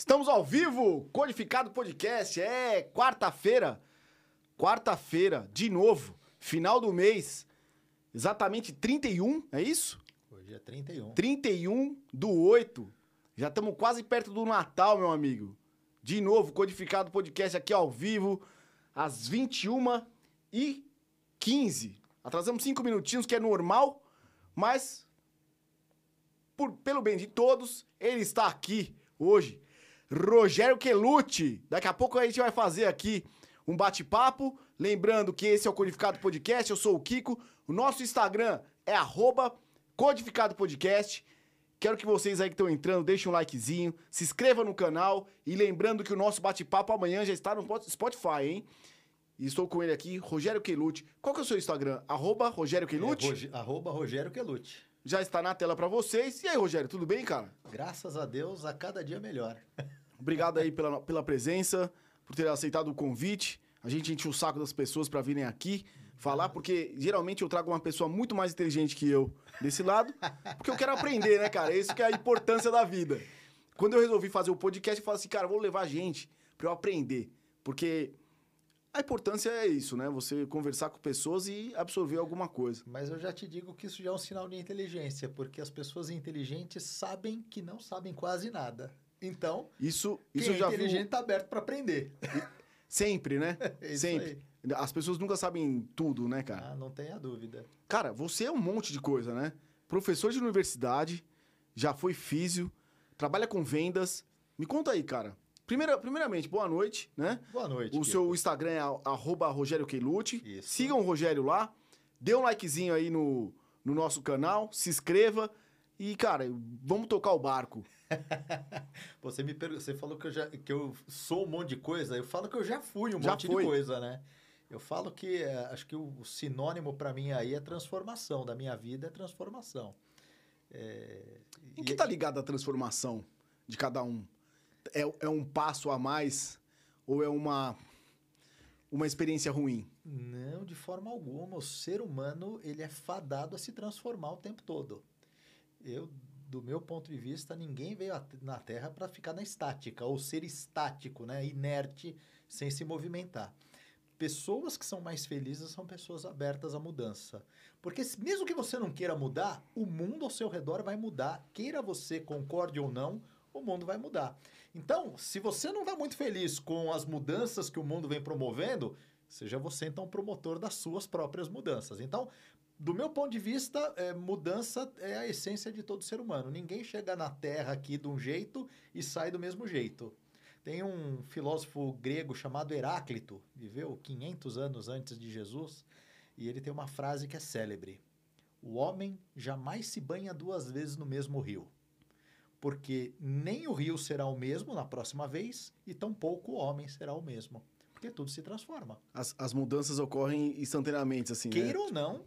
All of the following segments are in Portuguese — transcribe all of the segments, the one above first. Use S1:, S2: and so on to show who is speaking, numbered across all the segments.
S1: Estamos ao vivo, Codificado Podcast. É quarta-feira. Quarta-feira, de novo, final do mês. Exatamente 31, é isso?
S2: Hoje é 31.
S1: 31 do 8. Já estamos quase perto do Natal, meu amigo. De novo, Codificado Podcast aqui ao vivo, às 21 e 15. Atrasamos 5 minutinhos, que é normal, mas por, pelo bem de todos, ele está aqui hoje. Rogério Quelucci. Daqui a pouco a gente vai fazer aqui um bate-papo. Lembrando que esse é o Codificado Podcast, eu sou o Kiko. O nosso Instagram é arroba Codificado Podcast. Quero que vocês aí que estão entrando deixem um likezinho, se inscreva no canal e lembrando que o nosso bate-papo amanhã já está no Spotify, hein? E estou com ele aqui, Rogério Quelucci. Qual que é o seu Instagram? Arroba Rogério Quelucci?
S2: É, Roge- arroba Rogério Quelucci.
S1: Já está na tela para vocês. E aí, Rogério, tudo bem, cara?
S2: Graças a Deus, a cada dia melhor.
S1: Obrigado aí pela, pela presença, por ter aceitado o convite. A gente enche o saco das pessoas para virem aqui falar, porque geralmente eu trago uma pessoa muito mais inteligente que eu desse lado, porque eu quero aprender, né, cara? Isso que é a importância da vida. Quando eu resolvi fazer o podcast, eu falei assim, cara, vou levar gente para eu aprender, porque a importância é isso, né? Você conversar com pessoas e absorver alguma coisa.
S2: Mas eu já te digo que isso já é um sinal de inteligência, porque as pessoas inteligentes sabem que não sabem quase nada. Então,
S1: Isso,
S2: quem
S1: isso
S2: é
S1: já vi
S2: inteligente está aberto para aprender.
S1: sempre, né?
S2: É
S1: sempre.
S2: aí.
S1: As pessoas nunca sabem tudo, né, cara?
S2: Ah, não tenha dúvida.
S1: Cara, você é um monte de coisa, né? Professor de universidade, já foi físio, trabalha com vendas. Me conta aí, cara. Primeira, primeiramente, boa noite, né?
S2: Boa noite.
S1: O
S2: Kiko.
S1: seu Instagram é arroba Rogério.
S2: Isso.
S1: Sigam o Rogério lá. Dê um likezinho aí no, no nosso canal. Se inscreva. E, cara, vamos tocar o barco.
S2: Você me pergu- você falou que eu, já, que eu sou um monte de coisa. Eu falo que eu já fui um
S1: Já
S2: monte de coisa, né? Eu falo que é, acho que o, o sinônimo para mim aí é transformação. Da minha vida é transformação. É,
S1: Em
S2: e-
S1: que tá ligada a transformação de cada um? É, é um passo a mais ou é uma, uma experiência ruim?
S2: Não, de forma alguma. O ser humano ele é fadado a se transformar o tempo todo. Eu, do meu ponto de vista, ninguém veio na Terra para ficar na estática ou ser estático, né? Inerte, sem se movimentar. Pessoas que são mais felizes são pessoas abertas à mudança. Porque mesmo que você não queira mudar, o mundo ao seu redor vai mudar. Queira você, concorde ou não, o mundo vai mudar. Então, se você não está muito feliz com as mudanças que o mundo vem promovendo, seja você então promotor das suas próprias mudanças. Então, do meu ponto de vista, é, mudança é a essência de todo ser humano. Ninguém chega na Terra aqui de um jeito e sai do mesmo jeito. Tem um filósofo grego chamado Heráclito, viveu 500 anos antes de Jesus, e ele tem uma frase que é célebre: O homem jamais se banha duas vezes no mesmo rio, porque nem o rio será o mesmo na próxima vez, e tampouco o homem será o mesmo, porque tudo se transforma.
S1: As, as mudanças ocorrem instantaneamente, assim, né?
S2: Queira ou não,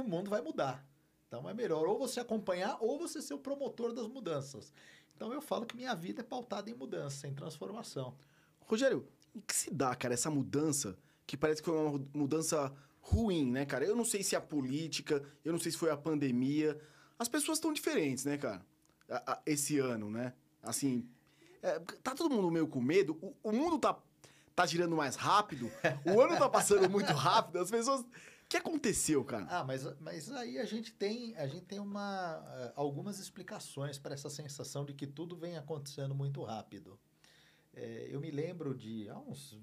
S2: o mundo vai mudar. Então é melhor ou você acompanhar ou você ser o promotor das mudanças. Então eu falo que minha vida é pautada em mudança, em transformação.
S1: Rogério, em que se dá, cara, essa mudança que parece que foi uma mudança ruim, né, cara? Eu não sei se é a política, eu não sei se foi a pandemia. As pessoas estão diferentes, né, cara? Esse ano, né? Assim, é, tá todo mundo meio com medo. O, o mundo tá, tá girando mais rápido. O ano tá passando muito rápido. As pessoas... O que aconteceu, cara?
S2: Ah, mas, mas aí a gente tem, a gente tem uma, eh, algumas explicações para essa sensação de que tudo vem acontecendo muito rápido. Eh, eu me lembro de, há uns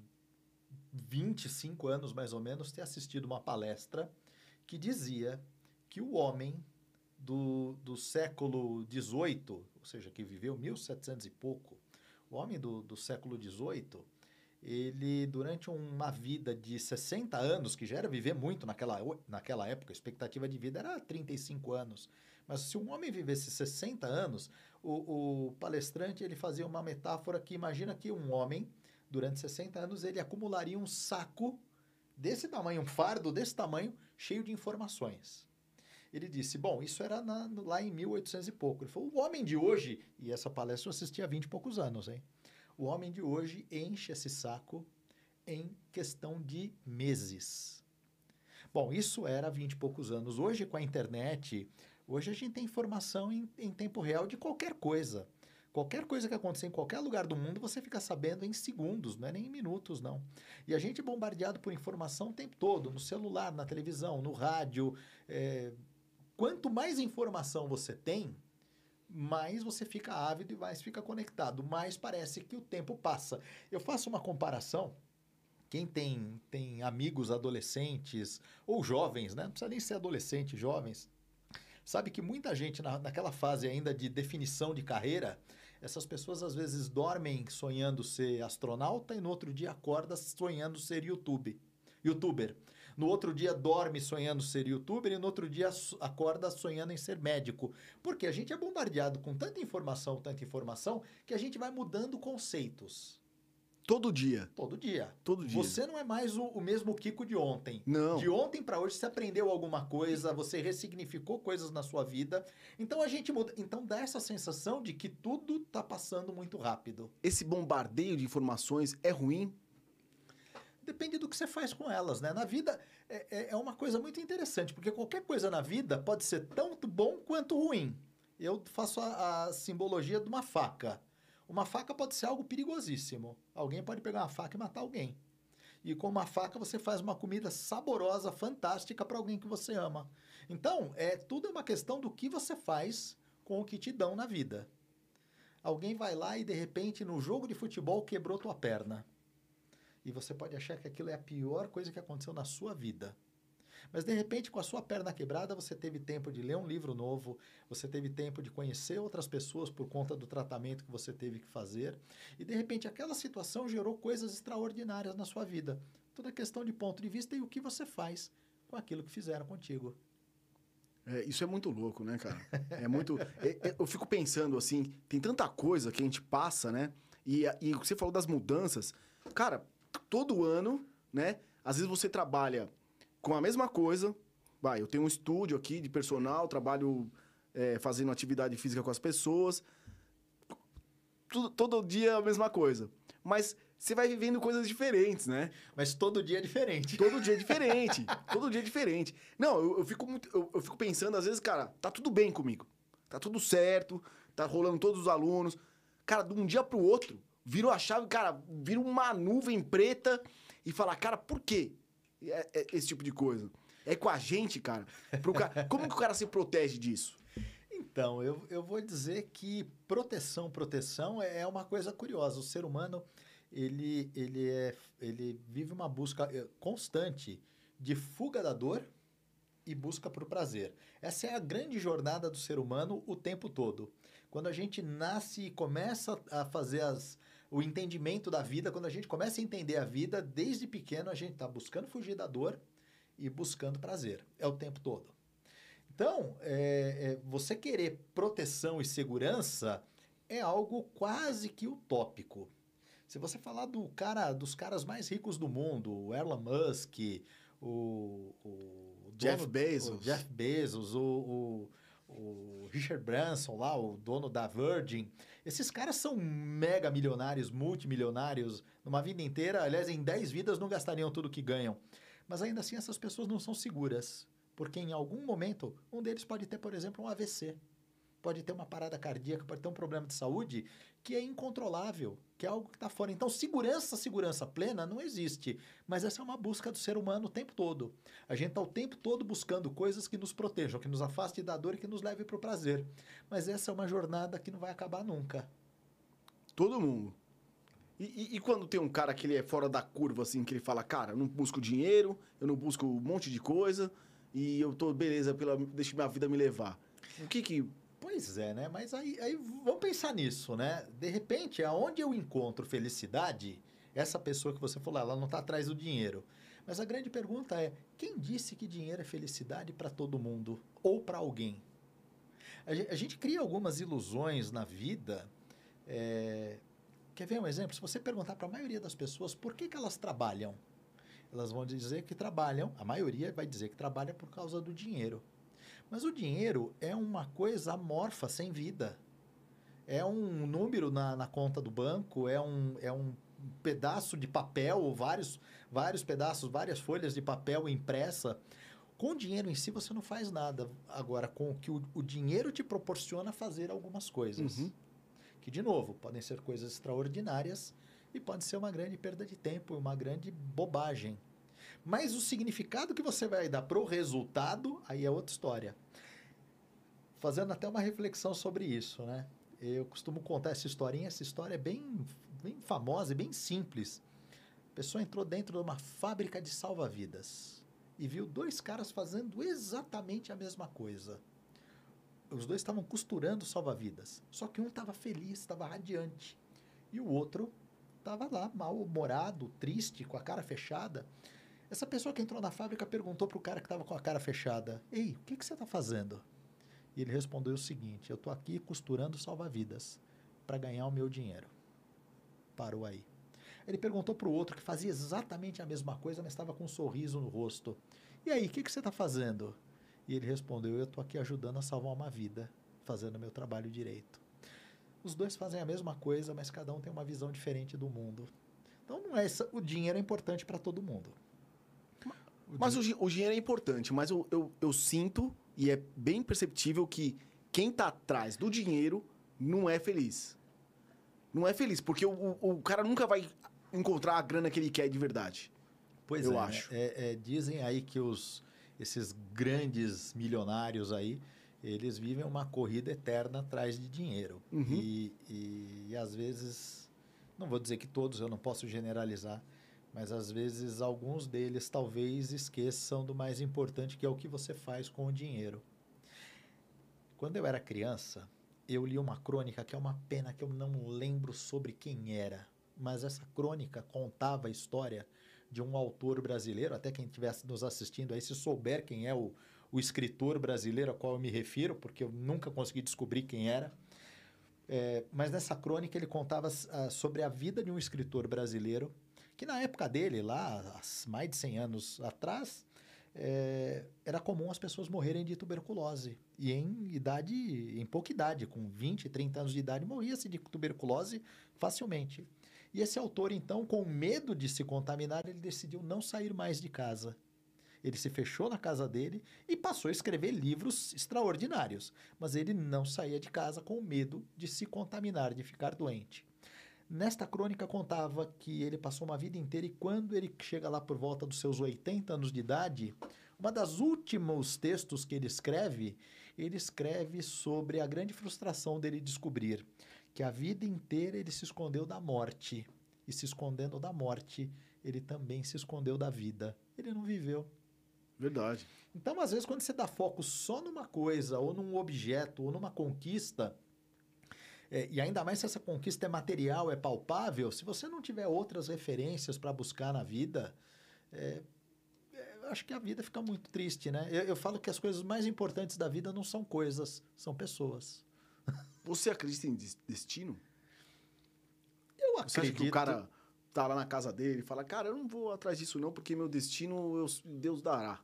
S2: 25 anos mais ou menos, ter assistido uma palestra que dizia que o homem do, do século XVIII, ou seja, que viveu 1700 e pouco, o homem do, do século XVIII, ele, durante uma vida de 60 anos, que já era viver muito naquela, naquela época, a expectativa de vida era 35 anos. Mas se um homem vivesse 60 anos, o, o palestrante ele fazia uma metáfora que imagina que um homem, durante 60 anos, ele acumularia um saco desse tamanho, um fardo desse tamanho, cheio de informações. Ele disse, bom, isso era na- lá em 1800 e pouco. Ele falou, o homem de hoje, e essa palestra eu assisti há 20 e poucos anos, hein? O homem de hoje enche esse saco em questão de meses. Bom, isso era há 20 e poucos anos. Hoje, com a internet, hoje a gente tem informação em, em tempo real de qualquer coisa. Qualquer coisa que acontecer em qualquer lugar do mundo, você fica sabendo em segundos, não é nem em minutos, não. E a gente é bombardeado por informação o tempo todo, no celular, na televisão, no rádio. É... Quanto mais informação você tem, mais você fica ávido e mais fica conectado, mais parece que o tempo passa. Eu faço uma comparação. Quem tem, tem amigos adolescentes ou jovens, né? Não precisa nem ser adolescente, jovens. Sabe que muita gente na, naquela fase ainda de definição de carreira, essas pessoas às vezes dormem sonhando ser astronauta e no outro dia acorda sonhando ser YouTube, youtuber. No outro dia dorme sonhando ser youtuber e no outro dia acorda sonhando em ser médico. Porque a gente é bombardeado com tanta informação, tanta informação, que a gente vai mudando conceitos.
S1: Todo dia.
S2: Todo dia.
S1: Todo dia.
S2: Você não é mais o, o mesmo Kiko de ontem.
S1: Não.
S2: De ontem para hoje você aprendeu alguma coisa, você ressignificou coisas na sua vida. Então a gente muda. Então dá essa sensação de que tudo está passando muito rápido.
S1: Esse bombardeio de informações é ruim?
S2: Depende do que você faz com elas, né? Na vida é, é, é uma coisa muito interessante, porque qualquer coisa na vida pode ser tanto bom quanto ruim. Eu faço a, a simbologia de uma faca. Uma faca pode ser algo perigosíssimo. Alguém pode pegar uma faca e matar alguém. E com uma faca você faz uma comida saborosa, fantástica para alguém que você ama. Então, é tudo é uma questão do que você faz com o que te dão na vida. Alguém vai lá e de repente no jogo de futebol quebrou tua perna. E você pode achar que aquilo é a pior coisa que aconteceu na sua vida. Mas de repente, com a sua perna quebrada, você teve tempo de ler um livro novo, você teve tempo de conhecer outras pessoas por conta do tratamento que você teve que fazer, e de repente aquela situação gerou coisas extraordinárias na sua vida. Toda questão de ponto de vista e o que você faz com aquilo que fizeram contigo.
S1: É, isso é muito louco, né, cara? É muito. é, é, eu fico pensando assim, tem tanta coisa que a gente passa, né? E, e você falou das mudanças. Cara, todo ano, né? Às vezes você trabalha com a mesma coisa. Vai, eu tenho um estúdio aqui de personal, trabalho é, fazendo atividade física com as pessoas. Tudo, todo dia é a mesma coisa. Mas você vai vivendo coisas diferentes, né?
S2: Mas todo dia é diferente.
S1: Todo dia é diferente. todo dia é diferente. Não, eu, eu fico muito, eu, eu, fico pensando, às vezes, cara, tá tudo bem comigo. Tá tudo certo, tá rolando todos os alunos. Cara, de um dia pro outro, vira a chave, cara, vira uma nuvem preta e fala, cara, por quê? É, é, esse tipo de coisa. É com a gente, cara. cara. Como que o cara se protege disso?
S2: Então, eu, eu vou dizer que proteção, proteção é, é uma coisa curiosa. O ser humano, ele, ele, é, ele vive uma busca é, constante de fuga da dor e busca por prazer. Essa é a grande jornada do ser humano o tempo todo. Quando a gente nasce e começa a fazer as, o entendimento da vida, quando a gente começa a entender a vida, desde pequeno a gente está buscando fugir da dor e buscando prazer. É o tempo todo. Então, é, é, você querer proteção e segurança é algo quase que utópico. Se você falar do cara, dos caras mais ricos do mundo, o Elon Musk, o, o
S1: Jeff Bezos,
S2: o Jeff Bezos, o, o o Richard Branson lá, o dono da Virgin, esses caras são mega milionários, multimilionários, numa vida inteira, aliás, em 10 vidas não gastariam tudo que ganham. Mas ainda assim essas pessoas não são seguras, porque em algum momento um deles pode ter, por exemplo, um AVC pode ter uma parada cardíaca, pode ter um problema de saúde que é incontrolável, que é algo que está fora. Então, segurança, segurança plena não existe. Mas essa é uma busca do ser humano o tempo todo. A gente está o tempo todo buscando coisas que nos protejam, que nos afastem da dor e que nos levem para o prazer. Mas essa é uma jornada que não vai acabar nunca.
S1: Todo mundo. E, e, e, quando tem um cara que ele é fora da curva, assim, que ele fala, cara, eu não busco dinheiro, eu não busco um monte de coisa, e eu tô, beleza, pela, deixa minha vida me levar. O que que
S2: Pois é, né? Mas aí, aí vamos pensar nisso, né? De repente, aonde eu encontro felicidade, essa pessoa que você falou, ela não está atrás do dinheiro. Mas a grande pergunta é: quem disse que dinheiro é felicidade para todo mundo ou para alguém? A gente, cria algumas ilusões na vida. É... Quer ver um exemplo? Se você perguntar para a maioria das pessoas por que, que elas trabalham, elas vão dizer que trabalham, a maioria vai dizer que trabalha por causa do dinheiro. Mas o dinheiro é uma coisa amorfa, sem vida. É um número na, na conta do banco, é um, é um pedaço de papel, vários, vários pedaços, várias folhas de papel impressa. Com o dinheiro em si você não faz nada. Agora, com o que o, o dinheiro te proporciona fazer algumas coisas. Uhum. Que, de novo, podem ser coisas extraordinárias e pode ser uma grande perda de tempo, uma grande bobagem. Mas o significado que você vai dar para o resultado, aí é outra história. Fazendo até uma reflexão sobre isso, né? Eu costumo contar essa historinha, essa história é bem, bem famosa e bem simples. A pessoa entrou dentro de uma fábrica de salva-vidas e viu dois caras fazendo exatamente a mesma coisa. Os dois estavam costurando salva-vidas, só que um estava feliz, estava radiante, e o outro estava lá, mal-humorado, triste, com a cara fechada. Essa pessoa que entrou na fábrica perguntou para o cara que estava com a cara fechada: Ei, o que, que você está fazendo? E ele respondeu o seguinte: Eu estou aqui costurando salva-vidas para ganhar o meu dinheiro. Parou aí. Ele perguntou para o outro que fazia exatamente a mesma coisa, mas estava com um sorriso no rosto. E aí, o que, que você está fazendo? E ele respondeu: Eu estou aqui ajudando a salvar uma vida, fazendo meu trabalho direito. Os dois fazem a mesma coisa, mas cada um tem uma visão diferente do mundo. Então, não é essa, o dinheiro é importante para todo mundo.
S1: Mas o, o, dinheiro é importante, mas eu, eu, eu sinto, e é bem perceptível, que quem está atrás do dinheiro não é feliz. Não é feliz, porque o, o, o cara nunca vai encontrar a grana que ele quer de verdade.
S2: Pois eu é, acho. É, é, dizem aí que os, esses grandes milionários aí, eles vivem uma corrida eterna atrás de dinheiro. Uhum. E, e, e, às vezes, não vou dizer que todos, eu não posso generalizar, mas às vezes alguns deles talvez esqueçam do mais importante, que é o que você faz com o dinheiro. Quando eu era criança, eu li uma crônica que é uma pena que eu não lembro sobre quem era, mas essa crônica contava a história de um autor brasileiro, até quem estivesse nos assistindo aí, se souber quem é o, o escritor brasileiro a qual eu me refiro, porque eu nunca consegui descobrir quem era. É, mas nessa crônica ele contava uh, sobre a vida de um escritor brasileiro que na época dele, lá, mais de 100 anos atrás, é, era comum as pessoas morrerem de tuberculose. E em idade, em pouca idade, com 20, 30 anos de idade, morria-se de tuberculose facilmente. E esse autor, então, com medo de se contaminar, ele decidiu não sair mais de casa. Ele se fechou na casa dele e passou a escrever livros extraordinários, mas ele não saía de casa com medo de se contaminar, de ficar doente. Nesta crônica contava que ele passou uma vida inteira e quando ele chega lá por volta dos seus 80 anos de idade, uma das últimos textos que ele escreve, ele escreve sobre a grande frustração dele descobrir que a vida inteira ele se escondeu da morte. E se escondendo da morte, ele também se escondeu da vida. Ele não viveu.
S1: Verdade.
S2: Então, às vezes, quando você dá foco só numa coisa, ou num objeto, ou numa conquista, é, e ainda mais se essa conquista é material, é palpável, se você não tiver outras referências para buscar na vida, é, é, acho que a vida fica muito triste, né? Eu, eu falo que as coisas mais importantes da vida não são coisas, são pessoas.
S1: Você acredita em destino?
S2: Eu acredito. Você acha que
S1: o cara tá lá na casa dele e fala, cara, eu não vou atrás disso não, porque meu destino eu, Deus dará.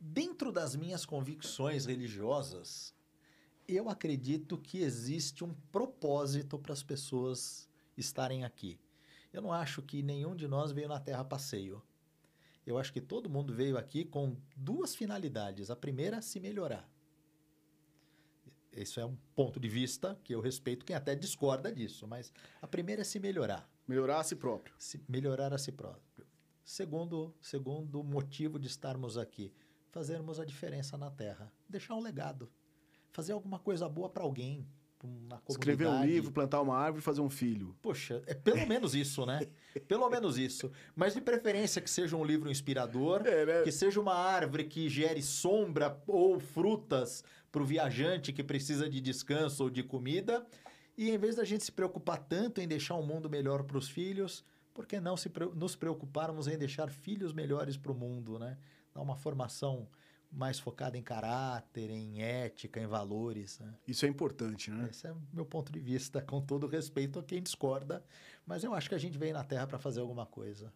S2: Dentro das minhas convicções religiosas, eu acredito que existe um propósito para as pessoas estarem aqui. Eu não acho que nenhum de nós veio na Terra passeio. Eu acho que todo mundo veio aqui com duas finalidades. A primeira, se melhorar. Isso é um ponto de vista que eu respeito quem até discorda disso, mas a primeira é se melhorar.
S1: Melhorar a si próprio.
S2: Se melhorar a si próprio. Segundo, segundo motivo de estarmos aqui, fazermos a diferença na Terra, deixar um legado, fazer alguma coisa boa para alguém,
S1: Escrever um livro, plantar uma árvore e fazer um filho.
S2: Poxa, é pelo menos isso, né? pelo menos isso. Mas de preferência que seja um livro inspirador, é, né? que seja uma árvore que gere sombra ou frutas para o viajante que precisa de descanso ou de comida. E em vez da gente se preocupar tanto em deixar um mundo melhor para os filhos, por que não se, nos preocuparmos em deixar filhos melhores para o mundo, né? Dar uma formação mais focada em caráter, em ética, em valores. Né?
S1: Isso é importante, né?
S2: Esse é o meu ponto de vista, com todo respeito a quem discorda, mas eu acho que a gente veio na Terra para fazer alguma coisa.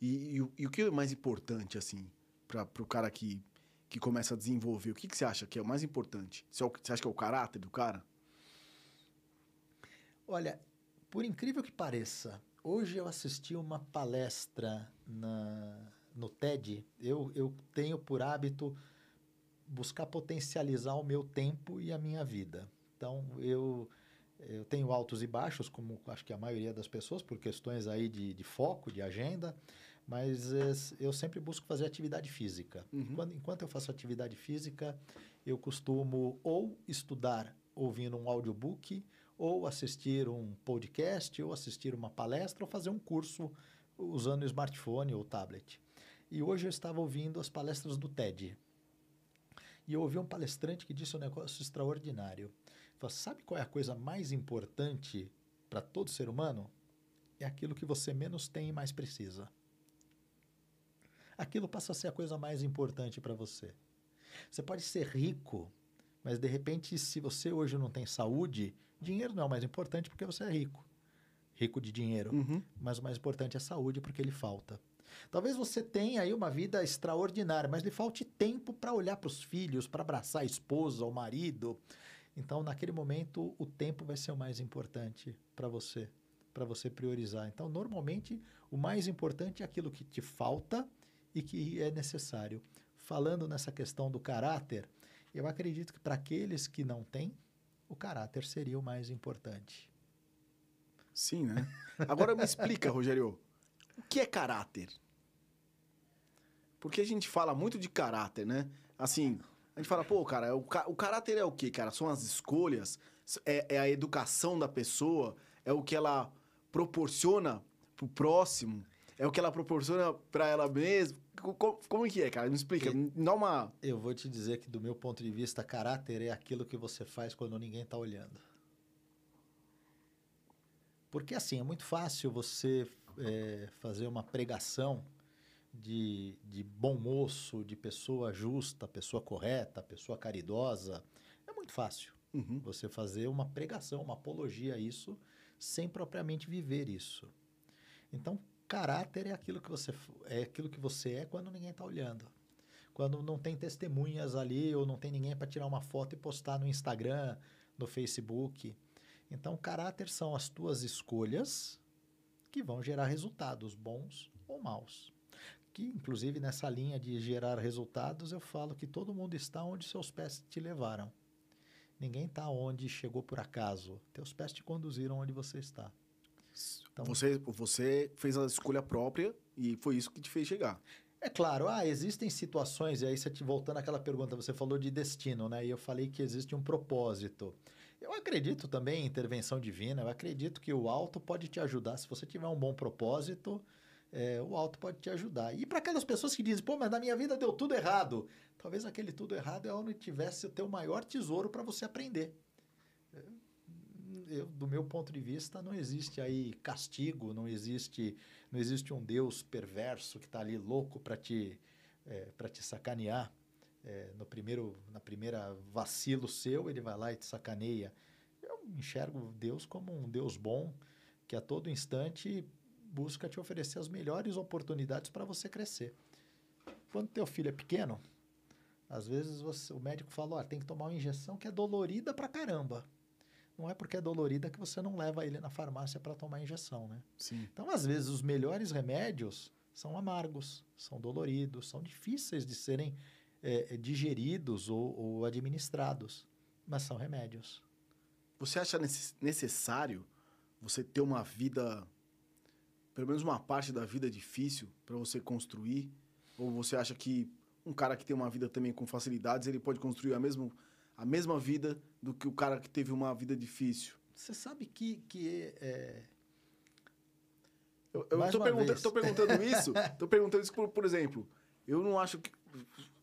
S1: E, e, e, o que é mais importante, assim, para o cara que, que começa a desenvolver? O que, que você acha que é o mais importante? Você, é você acha que é o caráter do cara?
S2: Olha, por incrível que pareça, hoje eu assisti uma palestra na no TED, eu, eu tenho por hábito buscar potencializar o meu tempo e a minha vida. Então, eu, Eu tenho altos e baixos, como acho que a maioria das pessoas, por questões aí de, de foco, de agenda, mas é, eu sempre busco fazer atividade física.
S1: Uhum.
S2: Quando, enquanto eu faço atividade física, eu costumo ou estudar ouvindo um audiobook, ou assistir um podcast, ou assistir uma palestra, ou fazer um curso usando o smartphone ou tablet. E hoje eu estava ouvindo as palestras do TED. E eu ouvi um palestrante que disse um negócio extraordinário. Falou, sabe qual é a coisa mais importante para todo ser humano? É aquilo que você menos tem e mais precisa. Aquilo passa a ser a coisa mais importante para você. Você pode ser rico, mas de repente, se você hoje não tem saúde, dinheiro não é o mais importante porque você é rico. Rico de dinheiro.
S1: Uhum.
S2: Mas o mais importante é saúde porque ele falta. Talvez você tenha aí uma vida extraordinária, mas lhe falte tempo para olhar para os filhos, para abraçar a esposa, o marido. Então, naquele momento, o tempo vai ser o mais importante para você, para você priorizar. Então, normalmente, o mais importante é aquilo que te falta e que é necessário. Falando nessa questão do caráter, eu acredito que para aqueles que não têm, o caráter seria o mais importante.
S1: Sim, né? Agora me explica, Rogério, o que é caráter? Porque a gente fala muito de caráter, né? Assim, a gente fala, pô, cara, o, ca o caráter é o quê, cara? São as escolhas, é, é, a educação da pessoa, é o que ela proporciona pro próximo, é o que ela proporciona para ela mesma. Como, como que é, cara? Me explica, me dá uma...
S2: Eu vou te dizer que, do meu ponto de vista, caráter é aquilo que você faz quando ninguém está olhando. Porque, assim, é muito fácil você é, fazer uma pregação de, de bom moço, de pessoa justa, pessoa correta, pessoa caridosa. É muito fácil
S1: Uhum.
S2: você fazer uma pregação, uma apologia a isso, sem propriamente viver isso. Então, caráter é aquilo que você é aquilo que você é quando ninguém está olhando. Quando não tem testemunhas ali ou não tem ninguém para tirar uma foto e postar no Instagram, no Facebook. Então, caráter são as tuas escolhas que vão gerar resultados bons ou maus. Que, inclusive, nessa linha de gerar resultados, eu falo que todo mundo está onde seus pés te levaram. Ninguém está onde chegou por acaso. Teus pés te conduziram onde você está. Então-
S1: Você, você fez a escolha própria e foi isso que te fez chegar.
S2: É claro, ah, existem situações, e aí você te voltando àquela pergunta, você falou de destino, né? E eu falei que existe um propósito. Eu acredito também em intervenção divina, eu acredito que o alto pode te ajudar. Se você tiver um bom propósito, é, o alto pode te ajudar. E para aquelas pessoas que dizem, pô, mas na minha vida deu tudo errado. Talvez aquele tudo errado é onde tivesse o teu maior tesouro para você aprender. É, Eu, do meu ponto de vista, não existe aí castigo, não existe, não existe um Deus perverso que está ali louco para te, é, para te sacanear. É, no primeiro, na primeira vacilo seu, ele vai lá e te sacaneia. Eu enxergo Deus como um Deus bom que a todo instante busca te oferecer as melhores oportunidades para você crescer. Quando teu filho é pequeno, às vezes você- o médico fala, tem que tomar uma injeção que é dolorida pra caramba. Não é porque é dolorida que você não leva ele na farmácia para tomar a injeção, né?
S1: Sim.
S2: Então, às vezes, os melhores remédios são amargos, são doloridos, são difíceis de serem é, digeridos ou, ou administrados, mas são remédios.
S1: Você acha necess- necessário você ter uma vida, pelo menos uma parte da vida difícil para você construir? Ou você acha que um cara que tem uma vida também com facilidades, ele pode construir a, mesmo, a mesma vida do que o cara que teve uma vida difícil?
S2: Você sabe que, que é,
S1: Eu, eu tô,
S2: uma
S1: pergunta-
S2: vez.
S1: tô perguntando isso, tô perguntando isso por, por exemplo, eu não acho que...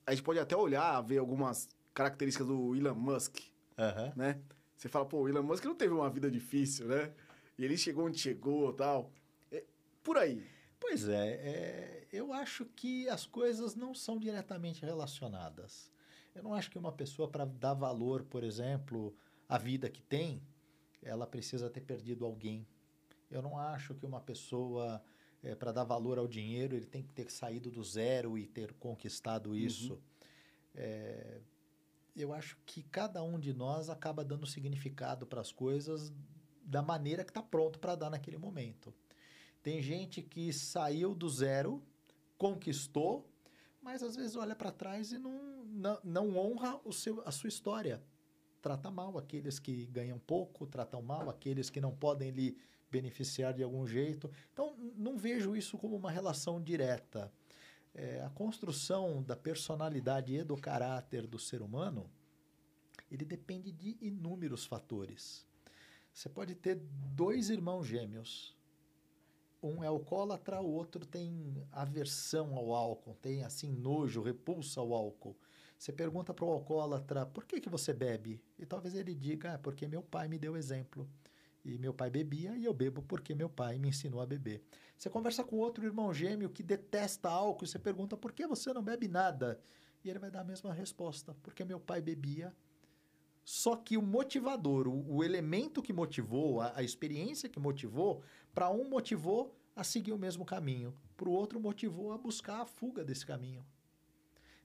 S1: A gente pode até olhar, ver algumas características do Elon Musk,
S2: Aham.
S1: né? Você fala, pô, o Elon Musk não teve uma vida difícil, né? E ele chegou onde chegou tal. É, por aí.
S2: Pois é, é, eu acho que as coisas não são diretamente relacionadas. Eu não acho que uma pessoa, para dar valor, por exemplo, à vida que tem, ela precisa ter perdido alguém. Eu não acho que uma pessoa, para dar valor ao dinheiro, ele tem que ter saído do zero e ter conquistado isso. É, eu acho que cada um de nós acaba dando significado para as coisas da maneira que está pronto para dar naquele momento. Tem gente que saiu do zero, conquistou, mas às vezes olha para trás e não, não, não honra o seu, a sua história. trata mal aqueles que ganham pouco, tratam mal aqueles que não podem lhe beneficiar de algum jeito. Então, não vejo isso como uma relação direta. É, a construção da personalidade e do caráter do ser humano, ele depende de inúmeros fatores. Você pode ter dois irmãos gêmeos. Um é alcoólatra, o outro tem aversão ao álcool, tem assim nojo, repulsa ao álcool. Você pergunta para o alcoólatra, por que, que você bebe? E talvez ele diga, ah, porque meu pai me deu exemplo. E meu pai bebia e eu bebo porque meu pai me ensinou a beber. Você conversa com outro irmão gêmeo que detesta álcool e você pergunta, por que você não bebe nada? E ele vai dar a mesma resposta, porque meu pai bebia só que o motivador, o, o elemento que motivou, a, a experiência que motivou, para um motivou a seguir o mesmo caminho, para o outro motivou a buscar a fuga desse caminho.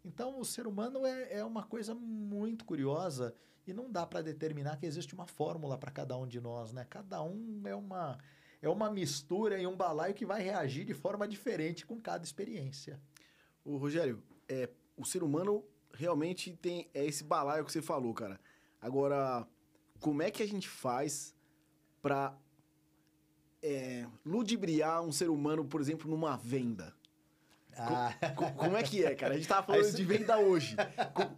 S2: Então, o ser humano é, é uma coisa muito curiosa e não dá para determinar que existe uma fórmula para cada um de nós, né? Cada um é uma, é uma mistura e um balaio que vai reagir de forma diferente com cada experiência.
S1: O Rogério, é, o ser humano realmente tem é esse balaio que você falou, cara. Agora, como é que a gente faz para é, ludibriar um ser humano, por exemplo, numa venda? Ah. Co como é que é, cara? A gente tava falando de venda hoje.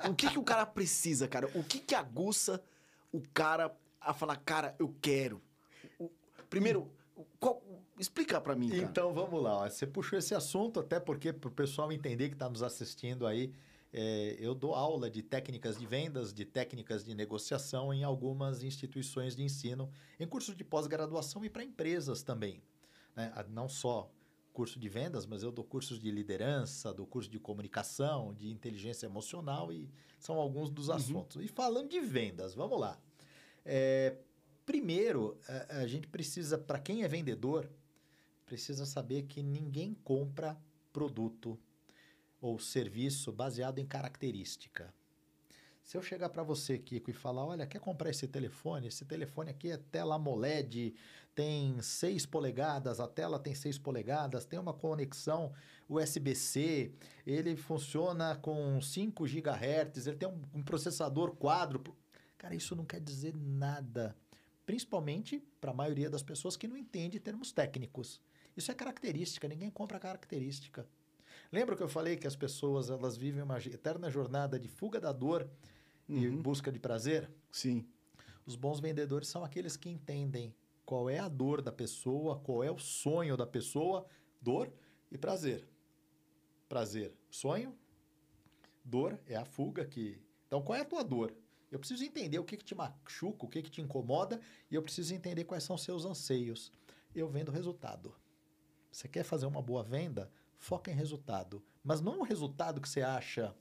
S1: o que, que o cara precisa, cara? O que, que aguça o cara a falar, cara, eu quero? O, primeiro, qual, explica para mim, cara.
S2: Então, vamos lá. Ó. Você puxou esse assunto até porque, para o pessoal entender que está nos assistindo aí, é, eu dou aula de técnicas de vendas, de técnicas de negociação em algumas instituições de ensino, em cursos de pós-graduação e para empresas também. Né? Não só curso de vendas, mas eu dou cursos de liderança, dou curso de comunicação, de inteligência emocional e são alguns dos uhum. assuntos. E falando de vendas, vamos lá. É, primeiro, a, a gente precisa, para quem é vendedor, precisa saber que ninguém compra produto ou serviço baseado em característica. Se eu chegar para você, Kiko, e falar, olha, quer comprar esse telefone? Esse telefone aqui é tela AMOLED, tem 6 polegadas, a tela tem 6 polegadas, tem uma conexão USB-C, ele funciona com 5 GHz, ele tem um, processador quádruplo. Cara, isso não quer dizer nada, principalmente para a maioria das pessoas que não entende termos técnicos. Isso é característica, ninguém compra característica. Lembra que eu falei que as pessoas elas vivem uma eterna jornada de fuga da dor uhum. e busca de prazer?
S1: Sim.
S2: Os bons vendedores são aqueles que entendem qual é a dor da pessoa, qual é o sonho da pessoa, dor e prazer. Prazer, sonho, dor é a fuga que. Então, qual é a tua dor? Eu preciso entender o que, que te machuca, o que, que te incomoda, e eu preciso entender quais são seus anseios. Eu vendo resultado. Você quer fazer uma boa venda? Foca em resultado. Mas não o resultado que você acha.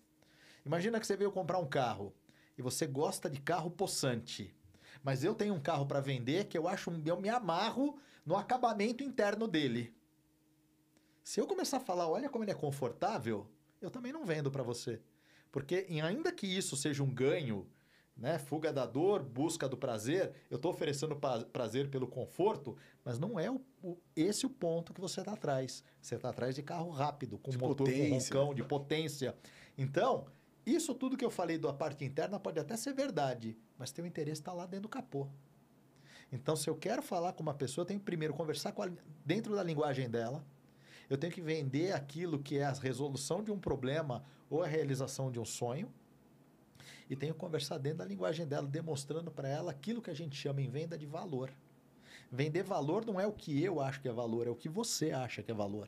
S2: Imagina que você veio comprar um carro e você gosta de carro possante. Mas eu tenho um carro para vender que eu acho, eu me amarro no acabamento interno dele. Se eu começar a falar, olha como ele é confortável, eu também não vendo para você. Porque ainda que isso seja um ganho né? Fuga da dor, busca do prazer. Eu estou oferecendo prazer pelo conforto, mas não é o, o esse o ponto que você está atrás. Você está atrás de carro rápido, com de motor potência. com roncão, de potência. Então, isso tudo que eu falei da parte interna pode até ser verdade, mas teu interesse está lá dentro do capô. Então, se eu quero falar com uma pessoa, eu tenho que primeiro conversar a, dentro da linguagem dela. Eu tenho que vender aquilo que é a resolução de um problema ou a realização de um sonho e tenho que conversar dentro da linguagem dela, demonstrando para ela aquilo que a gente chama em venda de valor. Vender valor não é o que eu acho que é valor, é o que você acha que é valor.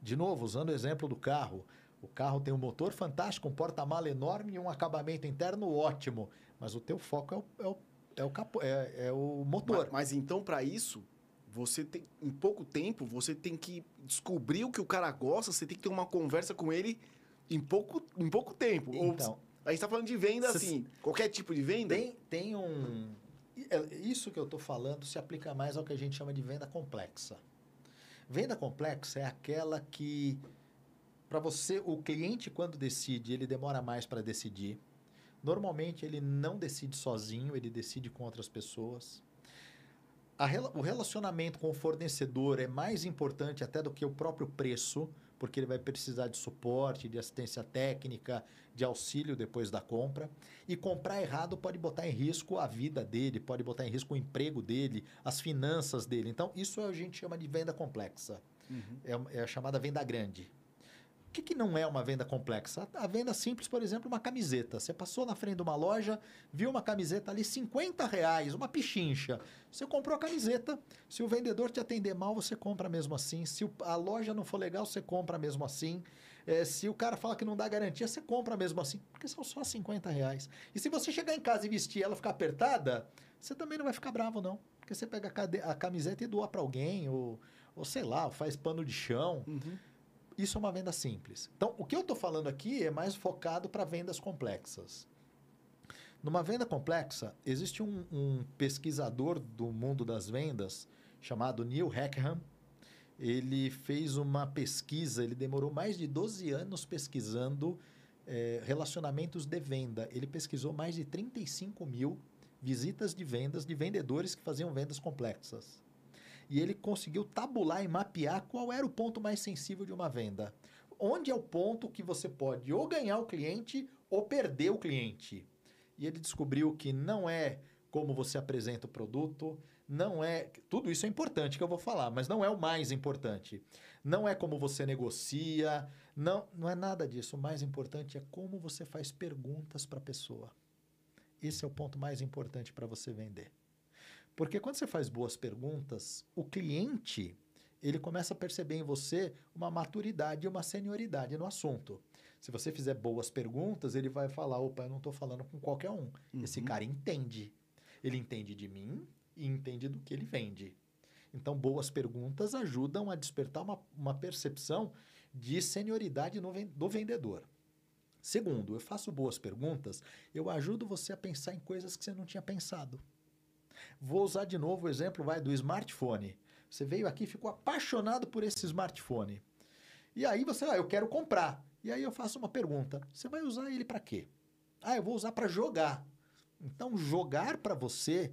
S2: De novo, usando o exemplo do carro. O carro tem um motor fantástico, um porta-mala enorme e um acabamento interno ótimo. Mas o teu foco é o, é o, é o, capo, é, é o motor.
S1: Mas, mas então, para isso, você tem, em pouco tempo, você tem que descobrir o que o cara gosta, você tem que ter uma conversa com ele em pouco, em pouco tempo.
S2: Então,
S1: a gente está falando de venda, Cê, assim, qualquer tipo de venda?
S2: Tem, tem um... É, isso que eu estou falando se aplica mais ao que a gente chama de venda complexa. Venda complexa é aquela que, para você, o cliente, quando decide, ele demora mais para decidir. Normalmente, ele não decide sozinho, ele decide com outras pessoas. a o relacionamento com o fornecedor é mais importante até do que o próprio preço, porque ele vai precisar de suporte, de assistência técnica, de auxílio depois da compra. E comprar errado pode botar em risco a vida dele, pode botar em risco o emprego dele, as finanças dele. Então, isso a gente chama de venda complexa. É, é a chamada venda grande. Que, que não é uma venda complexa? A venda simples, por exemplo, uma camiseta. Você passou na frente de uma loja, viu uma camiseta ali, 50 reais, uma pichincha. Você comprou a camiseta. Se o vendedor te atender mal, você compra mesmo assim. Se a loja não for legal, você compra mesmo assim. É, se o cara fala que não dá garantia, você compra mesmo assim. Porque são só 50 reais. E se você chegar em casa e vestir ela ficar apertada, você também não vai ficar bravo, não. Porque você pega a camiseta e doa para alguém, ou, ou sei lá, ou faz pano de chão.
S1: Uhum.
S2: Isso é uma venda simples. Então, o que eu estou falando aqui é mais focado para vendas complexas. Numa venda complexa, existe um, um pesquisador do mundo das vendas chamado Neil Hackham. Ele fez uma pesquisa, ele demorou mais de 12 anos pesquisando eh, relacionamentos de venda. Ele pesquisou mais de 35 mil visitas de vendas de vendedores que faziam vendas complexas e ele conseguiu tabular e mapear qual era o ponto mais sensível de uma venda. Onde é o ponto que você pode ou ganhar o cliente ou perder o cliente. E ele descobriu que não é como você apresenta o produto, não é. Tudo isso é importante que eu vou falar, mas não é o mais importante. Não é como você negocia, não, não é nada disso. O mais importante é como você faz perguntas para a pessoa. Esse é o ponto mais importante para você vender. Porque quando você faz boas perguntas, o cliente ele começa a perceber em você uma maturidade e uma senioridade no assunto. Se você fizer boas perguntas, ele vai falar: opa, eu não estou falando com qualquer um. Esse
S1: Uhum.
S2: cara entende. Ele entende de mim e entende do que ele vende. Então, boas perguntas ajudam a despertar uma, uma percepção de senioridade no do vendedor. Segundo, eu faço boas perguntas, eu ajudo você a pensar em coisas que você não tinha pensado. Vou usar de novo o exemplo vai, do smartphone. Você veio aqui ficou apaixonado por esse smartphone. E aí você, ah, eu quero comprar. E aí eu faço uma pergunta: você vai usar ele para quê? Ah, eu vou usar para jogar. Então, jogar para você,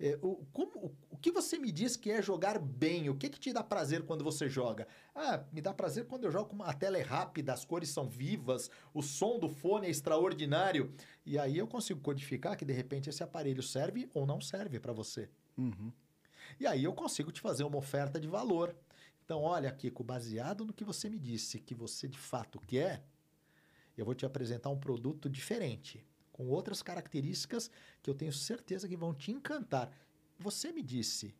S2: é, o, como, o, que você me diz que é jogar bem? O que, que te dá prazer quando você joga? Ah, me dá prazer quando eu jogo com uma tela é rápida, as cores são vivas, o som do fone é extraordinário. E aí eu consigo codificar que de repente esse aparelho serve ou não serve para você.
S1: Uhum.
S2: E aí eu consigo te fazer uma oferta de valor. Então, olha, Kiko, baseado no que você me disse que você de fato quer, eu vou te apresentar um produto diferente, com outras características que eu tenho certeza que vão te encantar. Você me disse,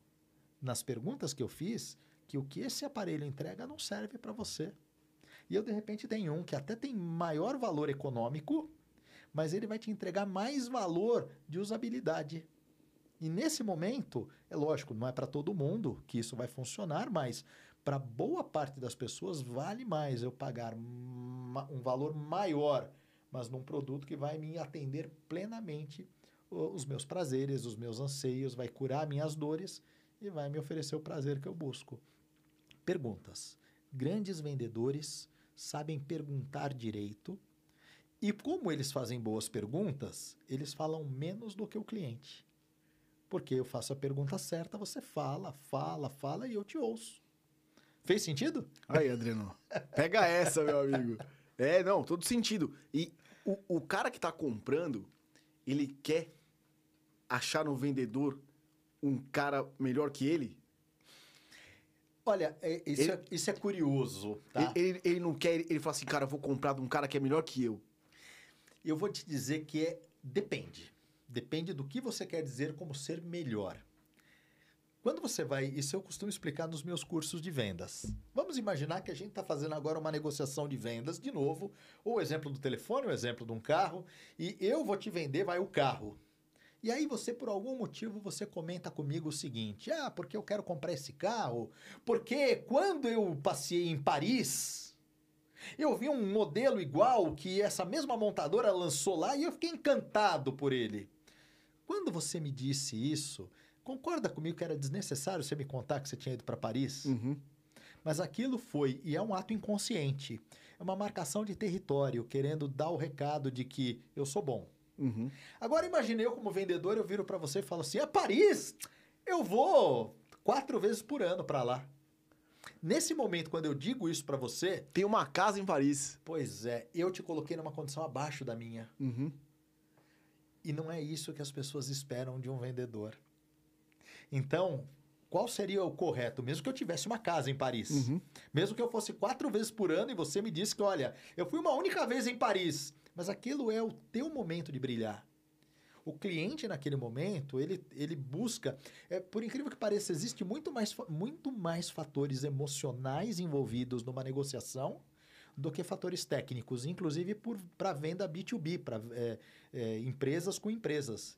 S2: nas perguntas que eu fiz, que o que esse aparelho entrega não serve para você. E eu, de repente, tenho um que até tem maior valor econômico, mas ele vai te entregar mais valor de usabilidade. E nesse momento, é lógico, não é para todo mundo que isso vai funcionar, mas para boa parte das pessoas vale mais eu pagar um valor maior, mas num produto que vai me atender plenamente os meus prazeres, os meus anseios, vai curar minhas dores e vai me oferecer o prazer que eu busco. Perguntas. Grandes vendedores sabem perguntar direito e como eles fazem boas perguntas, eles falam menos do que o cliente. Porque eu faço a pergunta certa, você fala, fala, fala e eu te ouço. Fez sentido?
S1: Aí, Adriano. Pega essa, meu amigo. É, não, todo sentido. E o, o cara que tá comprando, ele quer achar no vendedor um cara melhor que ele?
S2: Olha, é- isso,
S1: Ele-
S2: é, isso é curioso, tá?
S1: Ele, ele, ele não quer, ele, fala assim, cara, vou comprar de um cara que é melhor que eu.
S2: Eu vou te dizer que é depende. Depende do que você quer dizer como ser melhor. Quando você vai, isso eu costumo explicar nos meus cursos de vendas. Vamos imaginar que a gente está fazendo agora uma negociação de vendas de novo, ou o exemplo do telefone, o exemplo de um carro, e eu vou te vender, vai o carro. E aí você, por algum motivo, você comenta comigo o seguinte: ah, porque eu quero comprar esse carro, porque quando eu passei em Paris, eu vi um modelo igual que essa mesma montadora lançou lá e eu fiquei encantado por ele. Quando você me disse isso, concorda comigo que era desnecessário você me contar que você tinha ido para Paris?
S1: Uhum.
S2: Mas aquilo foi, e é um ato inconsciente, é uma marcação de território, querendo dar o recado de que eu sou bom.
S1: Uhum.
S2: Agora imagine eu como vendedor, eu viro para você e falo assim: "A Paris Eu vou quatro vezes por ano para lá. Nesse momento, quando eu digo isso para você,
S1: Tem uma casa em Paris.
S2: pois é, eu te coloquei numa condição abaixo da minha.
S1: Uhum.
S2: E não é isso que as pessoas esperam de um vendedor. Então, qual seria o correto? Mesmo que eu tivesse uma casa em Paris,
S1: Uhum.
S2: mesmo que eu fosse quatro vezes por ano e você me disse que, olha, eu fui uma única vez em Paris, mas aquilo é o teu momento de brilhar. O cliente, naquele momento, ele, ele busca. É, por incrível que pareça, existe muito mais, muito mais fatores emocionais envolvidos numa negociação do que fatores técnicos, inclusive para venda B2B, para empresas com empresas.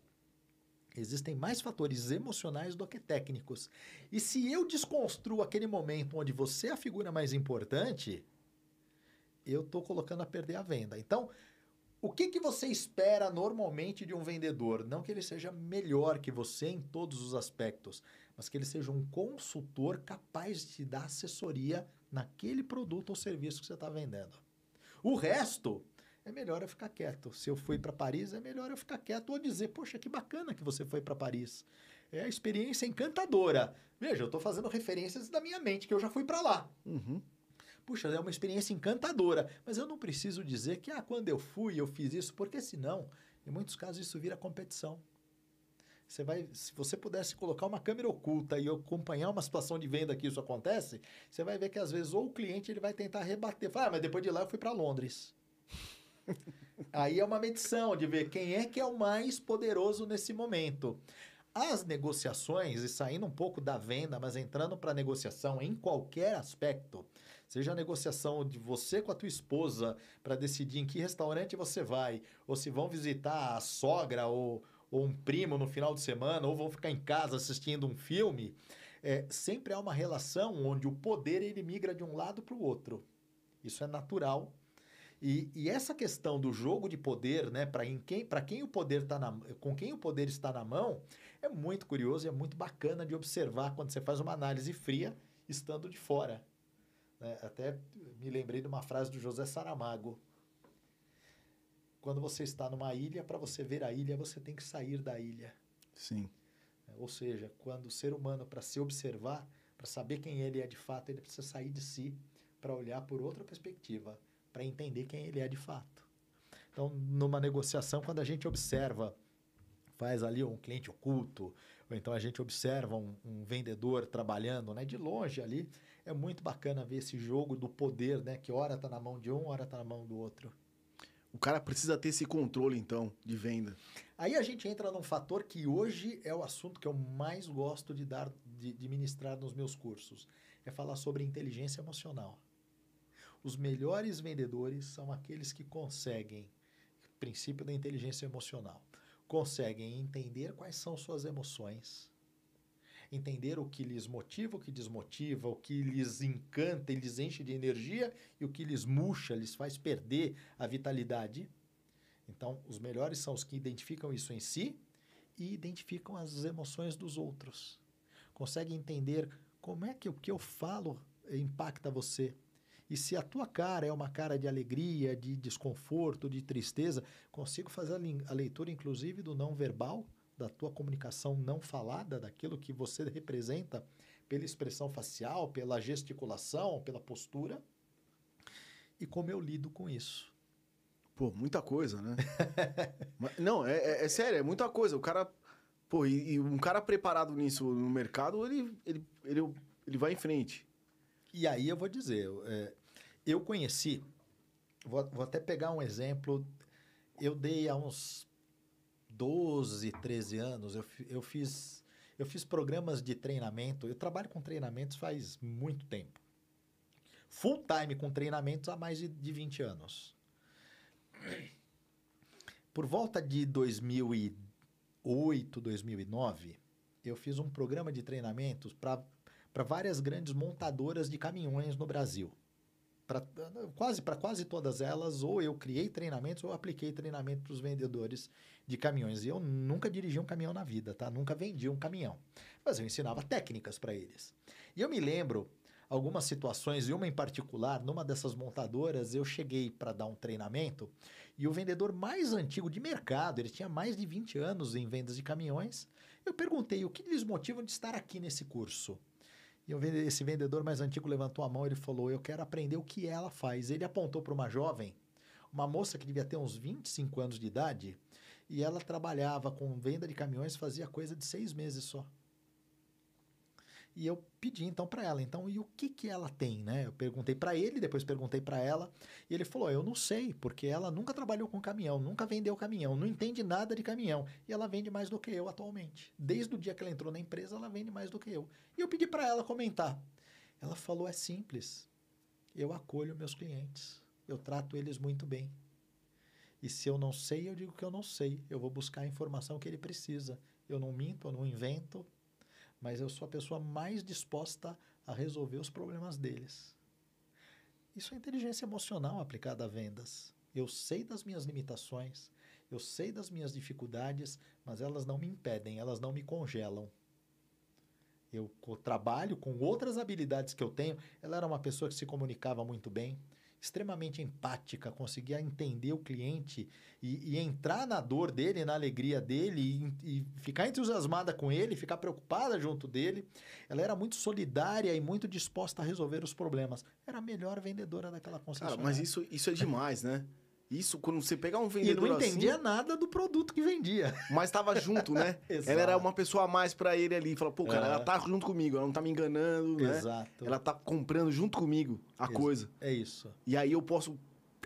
S2: Existem mais fatores emocionais do que técnicos. E se eu desconstruo aquele momento onde você é a figura mais importante, eu estou colocando a perder a venda. Então, o que, que você espera normalmente de um vendedor? Não que ele seja melhor que você em todos os aspectos, mas que ele seja um consultor capaz de te dar assessoria naquele produto ou serviço que você está vendendo. O resto é melhor eu ficar quieto. Se eu fui para Paris, é melhor eu ficar quieto ou dizer, poxa, que bacana que você foi para Paris. É a experiência encantadora. Veja, eu estou fazendo referências da minha mente, que eu já fui para lá.
S1: Uhum.
S2: Puxa, é uma experiência encantadora, mas eu não preciso dizer que ah, quando eu fui eu fiz isso, porque senão, em muitos casos, isso vira competição. Você vai, se você pudesse colocar uma câmera oculta e acompanhar uma situação de venda que isso acontece, você vai ver que às vezes ou o cliente ele vai tentar rebater, fala, ah, mas depois de lá eu fui para Londres. Aí é uma medição de ver quem é que é o mais poderoso nesse momento. As negociações, e saindo um pouco da venda, mas entrando para a negociação em qualquer aspecto, seja a negociação de você com a tua esposa para decidir em que restaurante você vai, ou se vão visitar a sogra ou, ou um primo no final de semana, ou vão ficar em casa assistindo um filme, é, sempre há uma relação onde o poder ele migra de um lado para o outro. Isso é natural. E, e, essa questão do jogo de poder, né, para quem, quem o poder tá na, com quem o poder está na mão, é muito curioso e é muito bacana de observar quando você faz uma análise fria estando de fora. Né? Até me lembrei de uma frase do José Saramago. Quando você está numa ilha, para você ver a ilha, você tem que sair da ilha.
S1: Sim.
S2: Ou seja, quando o ser humano, para se observar, para saber quem ele é de fato, ele precisa sair de si para olhar por outra perspectiva para entender quem ele é de fato. Então, numa negociação, quando a gente observa, faz ali um cliente oculto, ou então a gente observa um, um, vendedor trabalhando né, de longe ali, é muito bacana ver esse jogo do poder, né, que hora está na mão de um, hora está na mão do outro.
S1: O cara precisa ter esse controle, então, de venda.
S2: Aí a gente entra num fator que hoje é o assunto que eu mais gosto de dar, de, de ministrar nos meus cursos. É falar sobre inteligência emocional. Os melhores vendedores são aqueles que conseguem, princípio da inteligência emocional, conseguem entender quais são suas emoções, entender o que lhes motiva, o que desmotiva, o que lhes encanta e lhes enche de energia e o que lhes murcha, lhes faz perder a vitalidade. Então, os melhores são os que identificam isso em si e identificam as emoções dos outros. Conseguem entender como é que o que eu falo impacta você, e se a tua cara é uma cara de alegria, de desconforto, de tristeza, consigo fazer a leitura, inclusive, do não verbal, da tua comunicação não falada, daquilo que você representa pela expressão facial, pela gesticulação, pela postura, e como eu lido com isso.
S1: Pô, muita coisa, né? não, é, é, é, sério, é muita coisa. O cara. Pô, e, e um cara preparado nisso no mercado, ele, ele, ele, ele vai em frente.
S2: E aí eu vou dizer, é, eu conheci, vou, vou, até pegar um exemplo, eu dei há uns 12, 13 anos, eu, eu, fiz, eu fiz programas de treinamento, eu trabalho com treinamentos faz muito tempo. Full time com treinamentos há mais de, de 20 anos. Por volta de 2008, 2009, eu fiz um programa de treinamentos para para várias grandes montadoras de caminhões no Brasil. Pra, quase para quase todas elas, ou eu criei treinamentos ou apliquei treinamento para os vendedores de caminhões. E eu nunca dirigi um caminhão na vida, tá? Nunca vendi um caminhão. Mas eu ensinava técnicas para eles. E eu me lembro algumas situações, e uma em particular, numa dessas montadoras, eu cheguei para dar um treinamento e o vendedor mais antigo de mercado, ele tinha mais de 20 anos em vendas de caminhões, Eu perguntei o que lhes motiva de estar aqui nesse curso. E esse vendedor mais antigo levantou a mão e falou: Eu quero aprender o que ela faz. Ele apontou para uma jovem, uma moça que devia ter uns 25 anos de idade, e ela trabalhava com venda de caminhões, fazia coisa de seis meses só. E eu pedi então para ela, então, e o que que ela tem, né? Eu perguntei para ele, depois perguntei para ela, e ele falou: "Eu não sei, porque ela nunca trabalhou com caminhão, nunca vendeu caminhão, não entende nada de caminhão, e ela vende mais do que eu atualmente. Desde o dia que ela entrou na empresa, ela vende mais do que eu". E eu pedi para ela comentar. Ela falou: "É simples. Eu acolho meus clientes. Eu trato eles muito bem. E se eu não sei, eu digo que eu não sei. Eu vou buscar a informação que ele precisa. Eu não minto, eu não invento, mas eu sou a pessoa mais disposta a resolver os problemas deles. Isso é inteligência emocional aplicada a vendas. Eu sei das minhas limitações, eu sei das minhas dificuldades, mas elas não me impedem, elas não me congelam. Eu trabalho com outras habilidades que eu tenho. Ela era uma pessoa que se comunicava muito bem, extremamente empática, conseguia entender o cliente e, e entrar na dor dele, na alegria dele e, e, ficar entusiasmada com ele, ficar preocupada junto dele. Ela era muito solidária e muito disposta a resolver os problemas. Era a melhor vendedora daquela concessionária.
S1: Cara, mas isso, isso é demais, né? Isso, quando você pegar um vendedor
S2: E não entendia
S1: assim,
S2: nada do produto que vendia.
S1: Mas estava junto, né? ela era uma pessoa a mais para ele ali. Fala, pô, cara, é. ela tá junto comigo, ela não tá me enganando, né? Exato. Ela tá comprando junto comigo a
S2: Ex
S1: coisa.
S2: É isso.
S1: E aí eu posso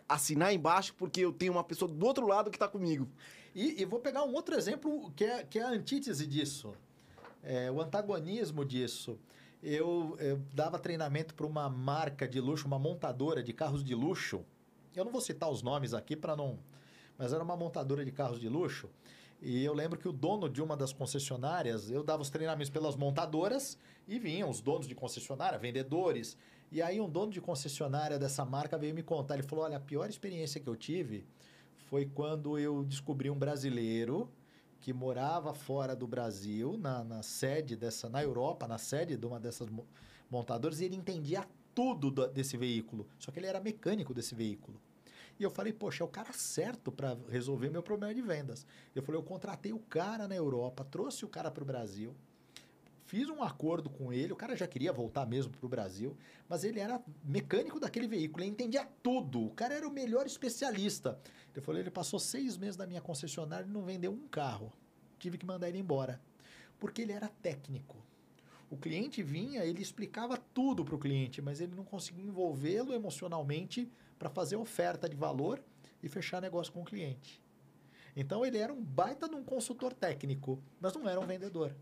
S1: assinar embaixo porque eu tenho uma pessoa do outro lado que tá comigo.
S2: E, e vou pegar um outro exemplo que é, que é a antítese disso. É, o antagonismo disso. Eu, eu dava treinamento para uma marca de luxo, uma montadora de carros de luxo, eu não vou citar os nomes aqui para não. Mas era uma montadora de carros de luxo. E eu lembro que o dono de uma das concessionárias, eu dava os treinamentos pelas montadoras e vinham os donos de concessionária, vendedores. E aí um dono de concessionária dessa marca veio me contar. Ele falou: olha, a pior experiência que eu tive foi quando eu descobri um brasileiro que morava fora do Brasil, na, na sede dessa, na Europa, na sede de uma dessas montadoras, e ele entendia tudo desse veículo. Só que ele era mecânico desse veículo. E eu falei, poxa, é o cara certo para resolver meu problema de vendas. Eu falei, eu contratei o cara na Europa, trouxe o cara para o Brasil, fiz um acordo com ele, o cara já queria voltar mesmo para o Brasil, mas ele era mecânico daquele veículo, ele entendia tudo, o cara era o melhor especialista. Eu falei, ele passou seis meses na minha concessionária e não vendeu um carro. Tive que mandar ele embora, porque ele era técnico. O cliente vinha, ele explicava tudo para o cliente, mas ele não conseguia envolvê-lo emocionalmente para fazer oferta de valor e fechar negócio com o cliente. Então ele era um baita de um consultor técnico, mas não era um vendedor.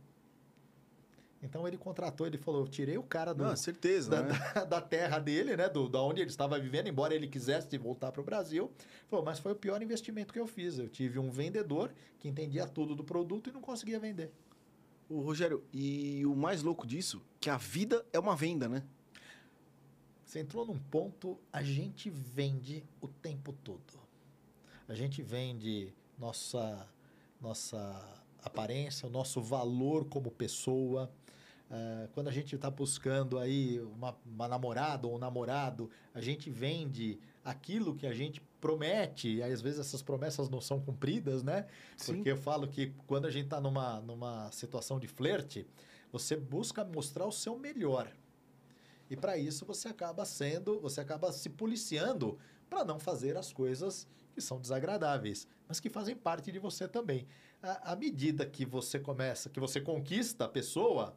S2: Então ele contratou, ele falou: eu tirei o cara do,
S1: não, certeza,
S2: da,
S1: né?
S2: da, da, terra dele, né? Do, da onde ele estava vivendo, embora ele quisesse voltar para o Brasil. Falou, mas foi o pior investimento que eu fiz. Eu tive um vendedor que entendia tudo do produto e não conseguia vender.
S1: O Rogério, e o mais louco disso, que a vida é uma venda, né?
S2: Você entrou num ponto, a gente vende o tempo todo. A gente vende nossa, nossa aparência, o nosso valor como pessoa. Uh, quando a gente está buscando aí uma, uma namorada ou um namorado, a gente vende aquilo que a gente promete, e às vezes essas promessas não são cumpridas, né? Sim. Porque eu falo que quando a gente está numa, numa situação de flerte, você busca mostrar o seu melhor. E para isso você acaba sendo, você acaba se policiando para não fazer as coisas que são desagradáveis, mas que fazem parte de você também. À medida que você começa, que você conquista a pessoa,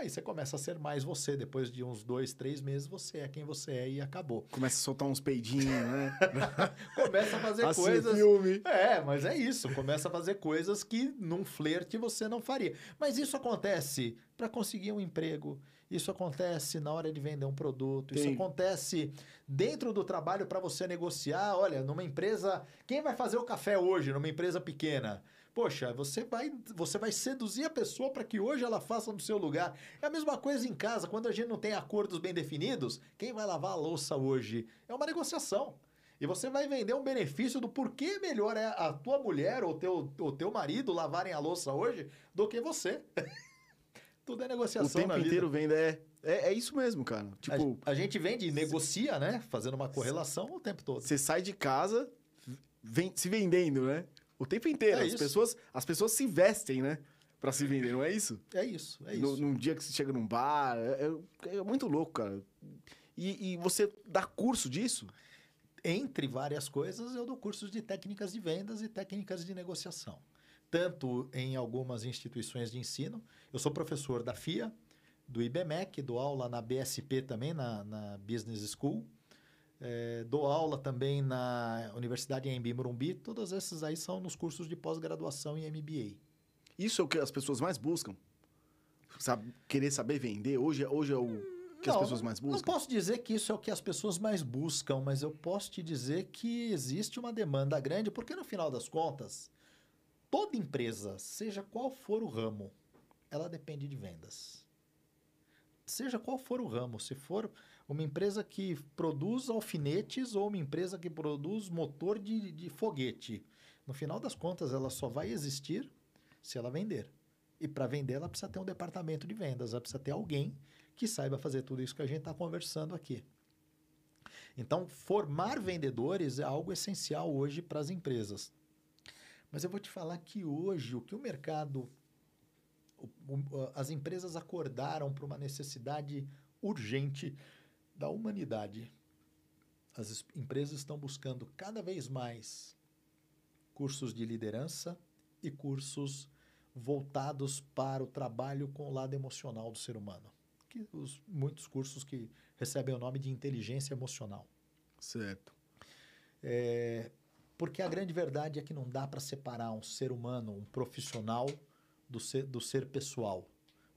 S2: Aí você começa a ser mais você. Depois de uns dois, três meses, você é quem você é e acabou.
S1: Começa a soltar uns peidinhos, né?
S2: começa a fazer assim, coisas.
S1: filme.
S2: É, mas é isso. Começa a fazer coisas que num flerte você não faria. Mas isso acontece para conseguir um emprego. Isso acontece na hora de vender um produto. Isso acontece dentro do trabalho para você negociar. Olha, numa empresa. Quem vai fazer o café hoje numa empresa pequena? Poxa, você vai, você vai seduzir a pessoa para que hoje ela faça no seu lugar. É a mesma coisa em casa, quando a gente não tem acordos bem definidos, quem vai lavar a louça hoje? É uma negociação. E você vai vender um benefício do porquê melhor é a tua mulher ou teu, o teu marido lavarem a louça hoje do que você. Tudo é negociação.
S1: O tempo inteiro vende, é, é, é, isso mesmo, cara. Tipo,
S2: a, a gente vende e negocia, né? Fazendo uma correlação o tempo todo.
S1: Você sai de casa vem, se vendendo, né? O tempo inteiro. É as, pessoas, as pessoas se vestem, né? pra se vender, não é isso?
S2: É isso, é
S1: No-
S2: isso.
S1: num dia que você chega num bar. É, é- é muito louco, cara. E, e você dá curso disso?
S2: Entre várias coisas, eu dou cursos de técnicas de vendas e técnicas de negociação. Tanto em algumas instituições de ensino. Eu sou professor da FIA, do IBMEC, dou aula na BSP também, na, na Business School. Eh, dou aula também na Universidade em Morumbi. Todas essas aí são nos cursos de pós-graduação em MBA.
S1: Isso é o que as pessoas mais buscam? Sabe, querer saber vender? Hoje, é- hoje é o que as
S2: Não,
S1: pessoas mais
S2: Não
S1: buscam?
S2: posso dizer que isso é o que as pessoas mais buscam, mas eu posso te dizer que existe uma demanda grande, porque no final das contas, toda empresa, seja qual for o ramo, ela depende de vendas. Seja qual for o ramo, se for uma empresa que produz alfinetes ou uma empresa que produz motor de, de foguete, no final das contas, ela só vai existir se ela vender. E para vender, ela precisa ter um departamento de vendas, ela precisa ter alguém que saiba fazer tudo isso que a gente está conversando aqui. Então, formar vendedores é algo essencial hoje para as empresas. Mas eu vou te falar que hoje o que o mercado, o- o- as empresas acordaram para uma necessidade urgente da humanidade. As es- empresas estão buscando cada vez mais cursos de liderança e cursos voltados para o trabalho com o lado emocional do ser humano. Que os, muitos cursos que recebem o nome de inteligência emocional.
S1: Certo.
S2: É, porque a grande verdade é que não dá para separar um ser humano, um profissional, do ser, do ser pessoal.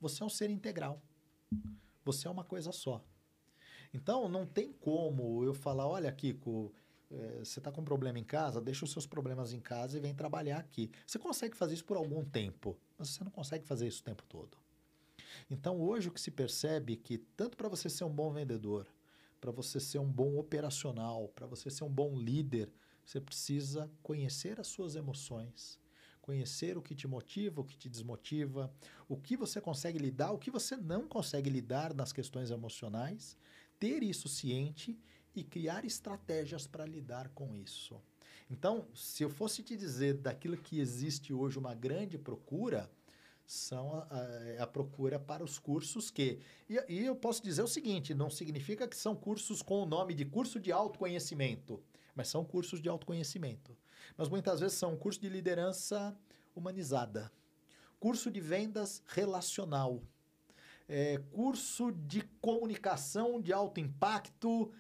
S2: Você é um ser integral. Você é uma coisa só. Então, não tem como eu falar: olha, Kiko, eh, você está com um problema em casa, deixa os seus problemas em casa e vem trabalhar aqui. Você consegue fazer isso por algum tempo, mas você não consegue fazer isso o tempo todo. Então, hoje o que se percebe é que, tanto para você ser um bom vendedor, para você ser um bom operacional, para você ser um bom líder, você precisa conhecer as suas emoções, conhecer o que te motiva, o que te desmotiva, o que você consegue lidar, o que você não consegue lidar nas questões emocionais, ter isso ciente e criar estratégias para lidar com isso. Então, se eu fosse te dizer daquilo que existe hoje uma grande procura, são a, a- a procura para os cursos que. E, e eu posso dizer o seguinte: não significa que são cursos com o nome de curso de autoconhecimento, mas são cursos de autoconhecimento. Mas muitas vezes são curso de liderança humanizada, curso de vendas relacional, é, curso de comunicação de alto impacto.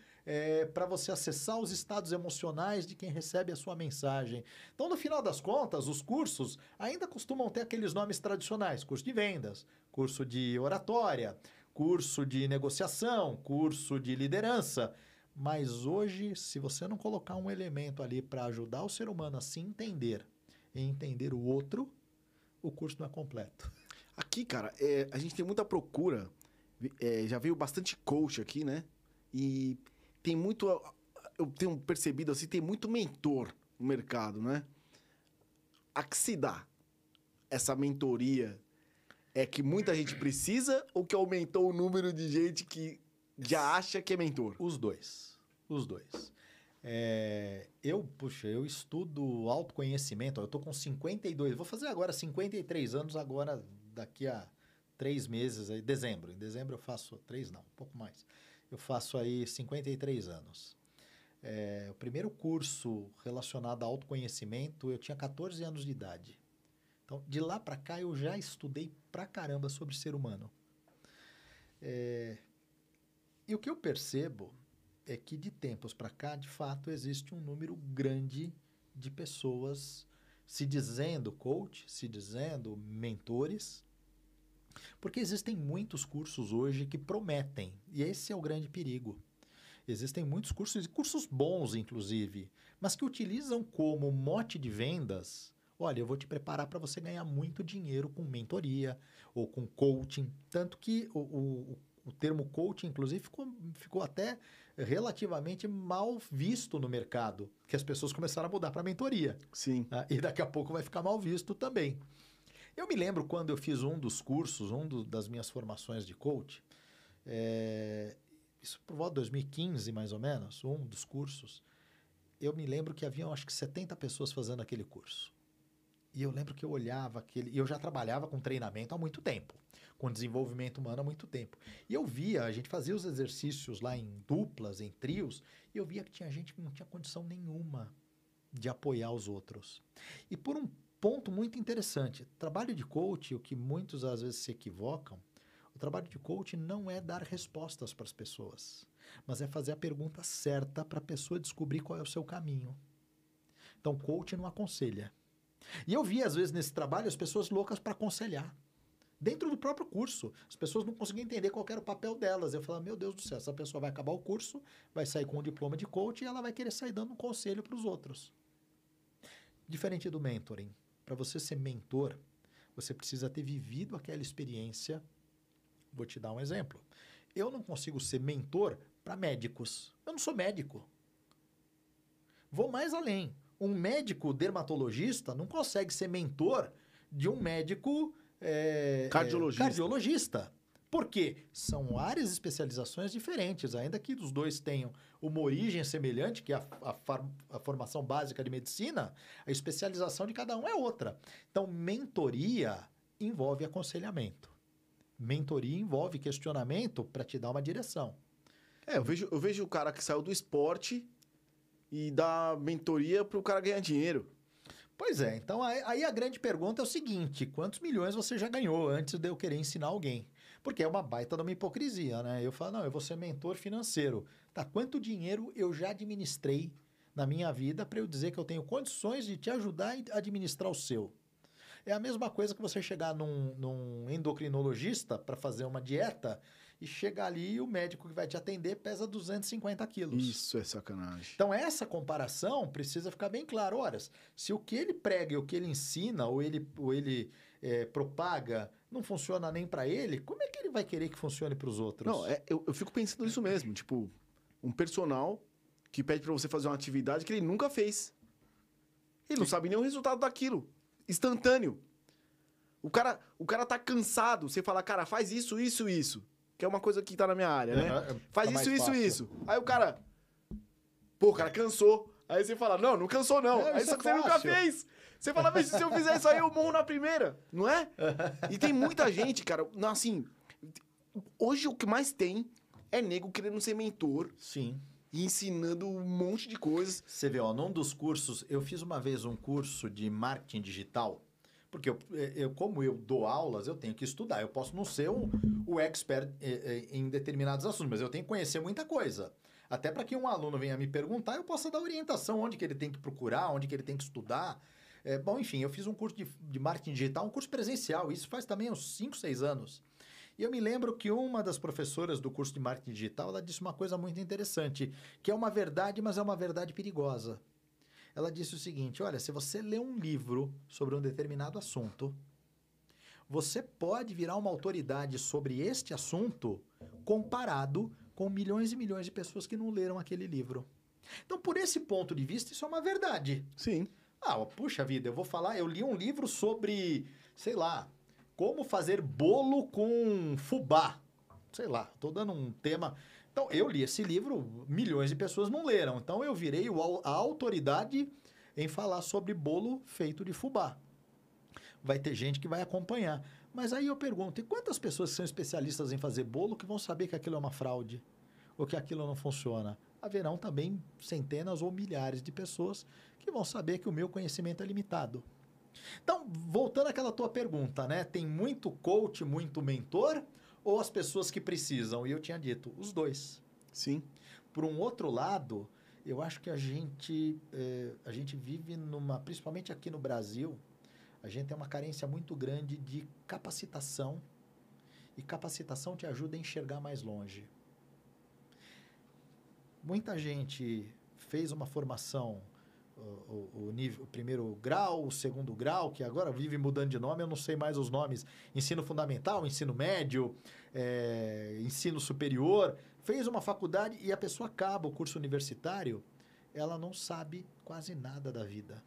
S2: para você acessar os estados emocionais de quem recebe a sua mensagem. Então, no final das contas, os cursos ainda costumam ter aqueles nomes tradicionais: curso de vendas, curso de oratória, curso de negociação, curso de liderança. Mas hoje, se você não colocar um elemento ali para ajudar o ser humano a se entender e entender o outro, o curso não é completo.
S1: Aqui, cara, é, a gente tem muita procura. É, já veio bastante coach aqui, né? E tem muito. Eu tenho percebido assim, tem muito mentor no mercado, né? A que se dá essa mentoria é que muita gente precisa ou que aumentou o número de gente que já acha que é mentor?
S2: Os dois. Os dois. É, eu, puxa, eu estudo autoconhecimento. Eu tô com 52, vou fazer agora 53 anos, agora daqui a três meses, aí, dezembro. Em dezembro eu faço, três não, um pouco mais. Eu faço aí 53 anos. É, o primeiro curso relacionado a autoconhecimento, eu tinha 14 anos de idade. Então, de lá para cá, eu já estudei pra caramba sobre ser humano. É, e o que eu percebo é que de tempos para cá, de fato, existe um número grande de pessoas se dizendo coach, se dizendo mentores, porque existem muitos cursos hoje que prometem, e esse é o grande perigo. Existem muitos cursos, e cursos bons, inclusive, mas que utilizam como mote de vendas. Olha, eu vou te preparar para você ganhar muito dinheiro com mentoria ou com coaching. Tanto que o, o, o termo coaching, inclusive, ficou, ficou até relativamente mal visto no mercado, que as pessoas começaram a mudar para mentoria.
S1: Sim.
S2: Ah, e daqui a pouco vai ficar mal visto também. Eu me lembro quando eu fiz um dos cursos, um do- das minhas formações de coach, é, isso por volta de 2015, mais ou menos, um dos cursos, eu me lembro que haviam acho que 70 pessoas fazendo aquele curso. E eu lembro que eu olhava aquele. E eu já trabalhava com treinamento há muito tempo, com desenvolvimento humano há muito tempo. E eu via, a gente fazia os exercícios lá em duplas, em trios, e eu via que tinha gente que não tinha condição nenhuma de apoiar os outros. E por um ponto muito interessante, trabalho de coach, o que muitos às vezes se equivocam, o trabalho de coach não é dar respostas para as pessoas, mas é fazer a pergunta certa para a pessoa descobrir qual é o seu caminho. Então, coach não aconselha. E eu vi, às vezes, nesse trabalho, as pessoas loucas para aconselhar. Dentro do próprio curso. As pessoas não conseguiam entender qual era o papel delas. Eu falava, meu Deus do céu, essa pessoa vai acabar o curso, vai sair com um diploma de coach e ela vai querer sair dando um conselho para os outros. Diferente do mentoring. Para você ser mentor, você precisa ter vivido aquela experiência. Vou te dar um exemplo. Eu não consigo ser mentor para médicos. Eu não sou médico. Vou mais além. Um médico dermatologista não consegue ser mentor de um médico é,
S1: cardiologista.
S2: É, cardiologista. Por quê? São áreas de especializações diferentes, ainda que os dois tenham uma origem semelhante, que é a, a, a, formação básica de medicina, a especialização de cada um é outra. Então, mentoria envolve aconselhamento. Mentoria envolve questionamento para te dar uma direção.
S1: É, eu vejo, eu vejo o cara que saiu do esporte e dá mentoria para o cara ganhar dinheiro.
S2: Pois é, então aí a grande pergunta é o seguinte: quantos milhões você já ganhou antes de eu querer ensinar alguém? Porque é uma baita de uma hipocrisia, né? Eu falo, não, eu vou ser mentor financeiro. Tá, quanto dinheiro eu já administrei na minha vida para eu dizer que eu tenho condições de te ajudar a administrar o seu? É a mesma coisa que você chegar num, num endocrinologista para fazer uma dieta e chegar ali e o médico que vai te atender pesa 250 quilos.
S1: Isso é sacanagem.
S2: Então, essa comparação precisa ficar bem claro. Ora, se o que ele prega e o que ele ensina ou ele, ou ele é, propaga não funciona nem para ele, como é que ele vai querer que funcione para os outros?
S1: Não, é, eu, eu fico pensando nisso mesmo. Tipo, um personal que pede para você fazer uma atividade que ele nunca fez. Ele não sabe nem o resultado daquilo. Instantâneo. O cara, o cara tá cansado. Você fala, cara, faz isso, isso, isso. Que é uma coisa que tá na minha área, né? Uhum, faz tá isso, isso, fácil. isso. Aí o cara. Pô, o cara cansou. Aí você fala, não, não cansou, não. É, Aí só é que você nunca fez. Você fala, mas se eu fizer isso aí, eu morro na primeira, não é? E tem muita gente, cara, assim. Hoje o que mais tem é nego querendo ser mentor.
S2: Sim.
S1: E ensinando um monte de coisas.
S2: Você vê, ó, num dos cursos, eu fiz uma vez um curso de marketing digital. Porque eu, eu, como eu dou aulas, eu tenho que estudar. Eu posso não ser o, o expert eh, eh, em determinados assuntos, mas eu tenho que conhecer muita coisa. Até para que um aluno venha me perguntar, eu possa dar orientação onde que ele tem que procurar, onde que ele tem que estudar. É, bom, enfim, eu fiz um curso de, de marketing digital, um curso presencial, isso faz também uns 5, 6 anos. E eu me lembro que uma das professoras do curso de marketing digital, ela disse uma coisa muito interessante, que é uma verdade, mas é uma verdade perigosa. Ela disse o seguinte: olha, se você lê um livro sobre um determinado assunto, você pode virar uma autoridade sobre este assunto comparado com milhões e milhões de pessoas que não leram aquele livro. Então, por esse ponto de vista, isso é uma verdade.
S1: Sim.
S2: Ah, puxa vida, eu vou falar, eu li um livro sobre, sei lá, como fazer bolo com fubá. Sei lá, estou dando um tema. Então, eu li esse livro, milhões de pessoas não leram. Então, eu virei a autoridade em falar sobre bolo feito de fubá. Vai ter gente que vai acompanhar. Mas aí eu pergunto, e quantas pessoas que são especialistas em fazer bolo que vão saber que aquilo é uma fraude? Ou que aquilo não funciona? Haverão também centenas ou milhares de pessoas que vão saber que o meu conhecimento é limitado. Então, voltando àquela tua pergunta, né? Tem muito coach, muito mentor ou as pessoas que precisam? E eu tinha dito, os dois.
S1: Sim.
S2: Por um outro lado, eu acho que a gente, eh, a gente vive numa, principalmente aqui no Brasil, a gente tem uma carência muito grande de capacitação e capacitação te ajuda a enxergar mais longe. Muita gente fez uma formação o, o, nível, o primeiro grau, o segundo grau, que agora vive mudando de nome, eu não sei mais os nomes. Ensino fundamental, ensino médio, é, ensino superior. Fez uma faculdade e a pessoa acaba o curso universitário, ela não sabe quase nada da vida.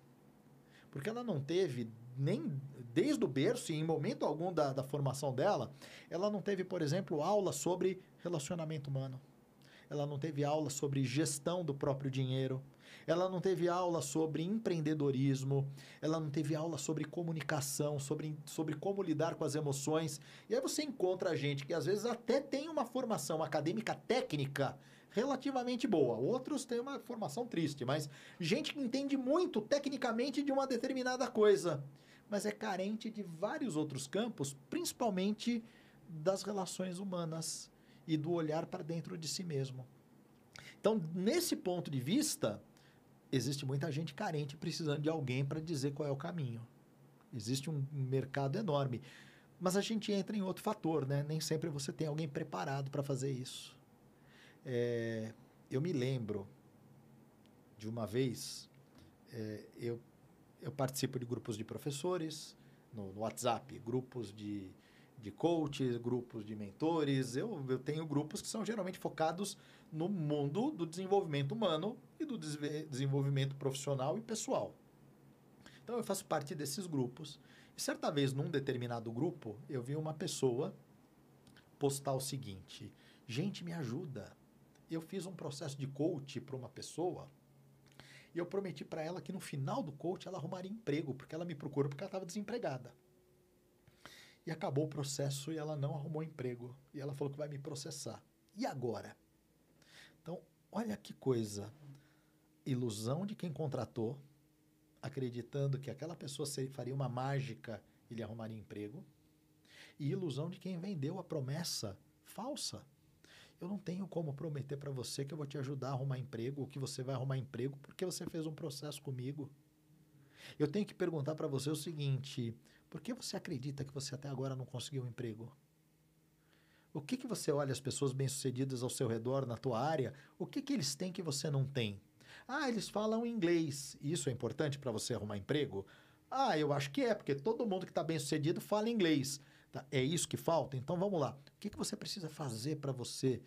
S2: Porque ela não teve, nem desde o berço, e em momento algum da, da formação dela, ela não teve, por exemplo, aula sobre relacionamento humano ela não teve aula sobre gestão do próprio dinheiro, ela não teve aula sobre empreendedorismo, ela não teve aula sobre comunicação, sobre, sobre como lidar com as emoções. E aí você encontra gente que às vezes até tem uma formação acadêmica técnica relativamente boa, outros têm uma formação triste, mas gente que entende muito tecnicamente de uma determinada coisa, mas é carente de vários outros campos, principalmente das relações humanas e do olhar para dentro de si mesmo. Então, nesse ponto de vista, existe muita gente carente precisando de alguém para dizer qual é o caminho. Existe um mercado enorme. Mas a gente entra em outro fator, né? Nem sempre você tem alguém preparado para fazer isso. É, eu me lembro de uma vez, é, eu, eu participo de grupos de professores no, no WhatsApp, grupos de, de coaches, grupos de mentores. Eu, eu tenho grupos que são geralmente focados no mundo do desenvolvimento humano e do desenvolvimento profissional e pessoal. Então eu faço parte desses grupos. E certa vez, num determinado grupo, eu vi uma pessoa postar o seguinte: gente, me ajuda. Eu fiz um processo de coach para uma pessoa e eu prometi para ela que no final do coach ela arrumaria emprego, porque ela me procurou porque ela estava desempregada. E acabou o processo e ela não arrumou emprego. E ela falou que vai me processar. E agora? Então, olha que coisa. Ilusão de quem contratou, acreditando que aquela pessoa faria uma mágica e lhe arrumaria emprego. E ilusão de quem vendeu a promessa falsa. Eu não tenho como prometer para você que eu vou te ajudar a arrumar emprego ou que você vai arrumar emprego porque você fez um processo comigo. Eu tenho que perguntar para você o seguinte: por que você acredita que você até agora não conseguiu um emprego? O que, que você olha as pessoas bem-sucedidas ao seu redor, na tua área? O que, que eles têm que você não tem? Ah, eles falam inglês. Isso é importante para você arrumar emprego? Ah, eu acho que é, porque todo mundo que está bem-sucedido fala inglês. Tá? É isso que falta? Então vamos lá. O que, que você precisa fazer para você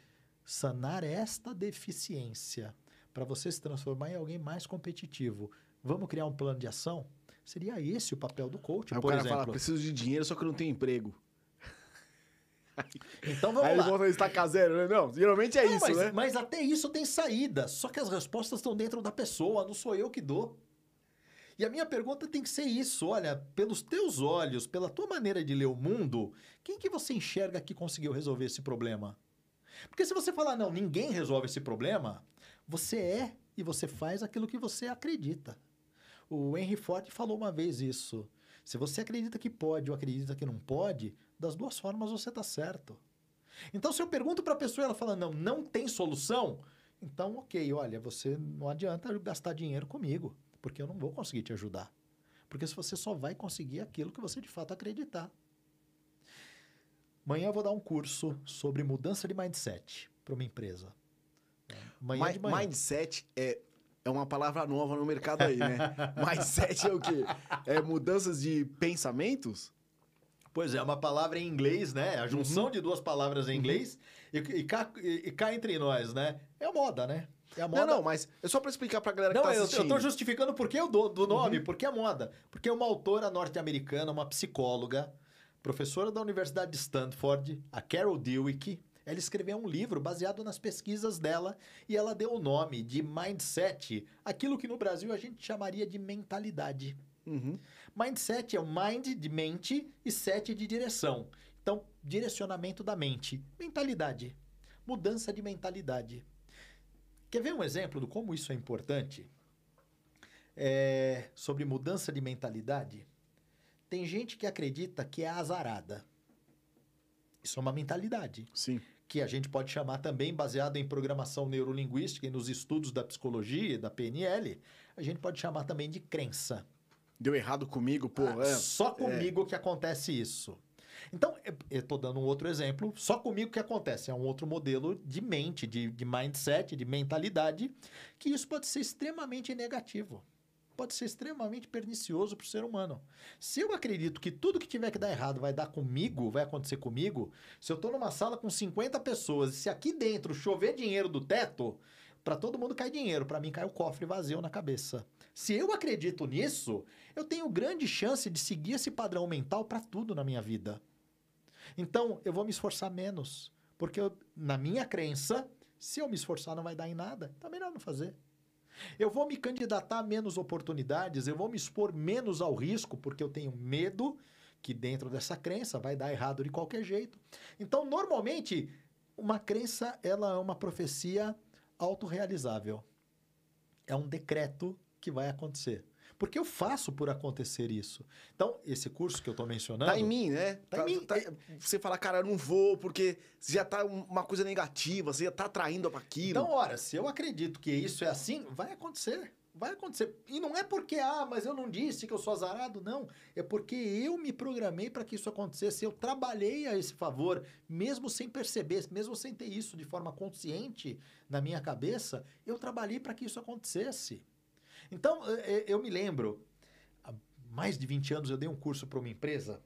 S2: sanar esta deficiência? Para você se transformar em alguém mais competitivo? Vamos criar um plano de ação? Seria esse o papel do coach,
S1: Aí
S2: por
S1: o cara
S2: exemplo.
S1: fala, preciso de dinheiro, só que eu não tenho emprego.
S2: Então vamos
S1: Aí
S2: lá.
S1: ele volta a estacar zero, né? Não, geralmente é
S2: Não,
S1: isso,
S2: mas,
S1: né?
S2: mas até isso tem saída. Só que as respostas estão dentro da pessoa, não sou eu que dou. E a minha pergunta tem que ser isso: olha, pelos teus olhos, pela tua maneira de ler o mundo, quem que você enxerga que conseguiu resolver esse problema? Porque se você falar, não, ninguém resolve esse problema, você é e você faz aquilo que você acredita. O Henry Ford falou uma vez isso. Se você acredita que pode ou acredita que não pode, das duas formas você está certo. Então, se eu pergunto para a pessoa e ela fala, não, não tem solução, então, ok, olha, você não adianta gastar dinheiro comigo, porque eu não vou conseguir te ajudar. Porque se você só vai conseguir aquilo que você de fato acreditar. Amanhã eu vou dar um curso sobre mudança de mindset para uma empresa. Amanhã
S1: Mi-
S2: de manhã.
S1: Mindset é, é uma palavra nova no mercado aí, né? Mindset é o quê? É mudanças de pensamentos?
S2: Pois é, uma palavra em inglês, né? A junção de duas palavras em inglês e, e, cá, e- e cá entre nós, né? É moda, né? É a moda.
S1: Não, não, mas é só pra explicar pra galera que
S2: Não,
S1: tá
S2: eu, eu
S1: assistindo.
S2: tô justificando por que eu dou do nome, porque é moda. Porque é uma autora norte-americana, uma psicóloga, professora da Universidade de Stanford, a Carol Dweck, ela escreveu um livro baseado nas pesquisas dela e ela deu o nome de mindset, aquilo que no Brasil a gente chamaria de mentalidade.
S1: Uhum.
S2: Mindset é o mind de mente e set de direção. Então, direcionamento da mente, mentalidade, mudança de mentalidade. Quer ver um exemplo de como isso é importante? É, sobre mudança de mentalidade. Tem gente que acredita que é azarada. Isso é uma mentalidade
S1: Sim.
S2: Que a gente pode chamar também, baseado em programação neurolinguística e nos estudos da psicologia e da PNL, a gente pode chamar também de crença.
S1: Deu errado comigo, pô.
S2: Ah,
S1: é.
S2: Só comigo que acontece isso. Então, eu- eu estou dando um outro exemplo. Só comigo que acontece. É um outro modelo de mente, de, de mindset, de mentalidade, que isso pode ser extremamente negativo. Pode ser extremamente pernicioso para o ser humano. Se eu acredito que tudo que tiver que dar errado vai dar comigo, vai acontecer comigo, se eu estou numa sala com 50 pessoas e se aqui dentro chover dinheiro do teto, para todo mundo cai dinheiro, para mim cai o cofre vazio na cabeça. Se eu acredito nisso, eu tenho grande chance de seguir esse padrão mental para tudo na minha vida. Então, eu vou me esforçar menos, porque eu, na minha crença, Se eu me esforçar, não vai dar em nada, tá melhor não fazer. Eu vou me candidatar a menos oportunidades, eu vou me expor menos ao risco, porque eu tenho medo que dentro dessa crença vai dar errado de qualquer jeito. Então, normalmente, uma crença ela é uma profecia autorrealizável. É um decreto que vai acontecer. Porque eu faço por acontecer isso. Então, esse curso que eu estou mencionando.
S1: Tá em mim, né?
S2: Tá,
S1: tá
S2: em mim.
S1: tá- você fala, cara, eu não vou, porque já tá um- uma coisa negativa, você já tá atraindo para aquilo.
S2: Então, ora, se eu acredito que isso é assim, vai acontecer. Vai acontecer. E não é porque, ah, mas eu não disse que eu sou azarado, não. É porque eu me programei para que isso acontecesse. Eu trabalhei a esse favor, mesmo sem perceber, mesmo sem ter isso de forma consciente na minha cabeça, eu trabalhei para que isso acontecesse. Então, eh, eh, eu me lembro, há mais de 20 anos eu dei um curso para uma empresa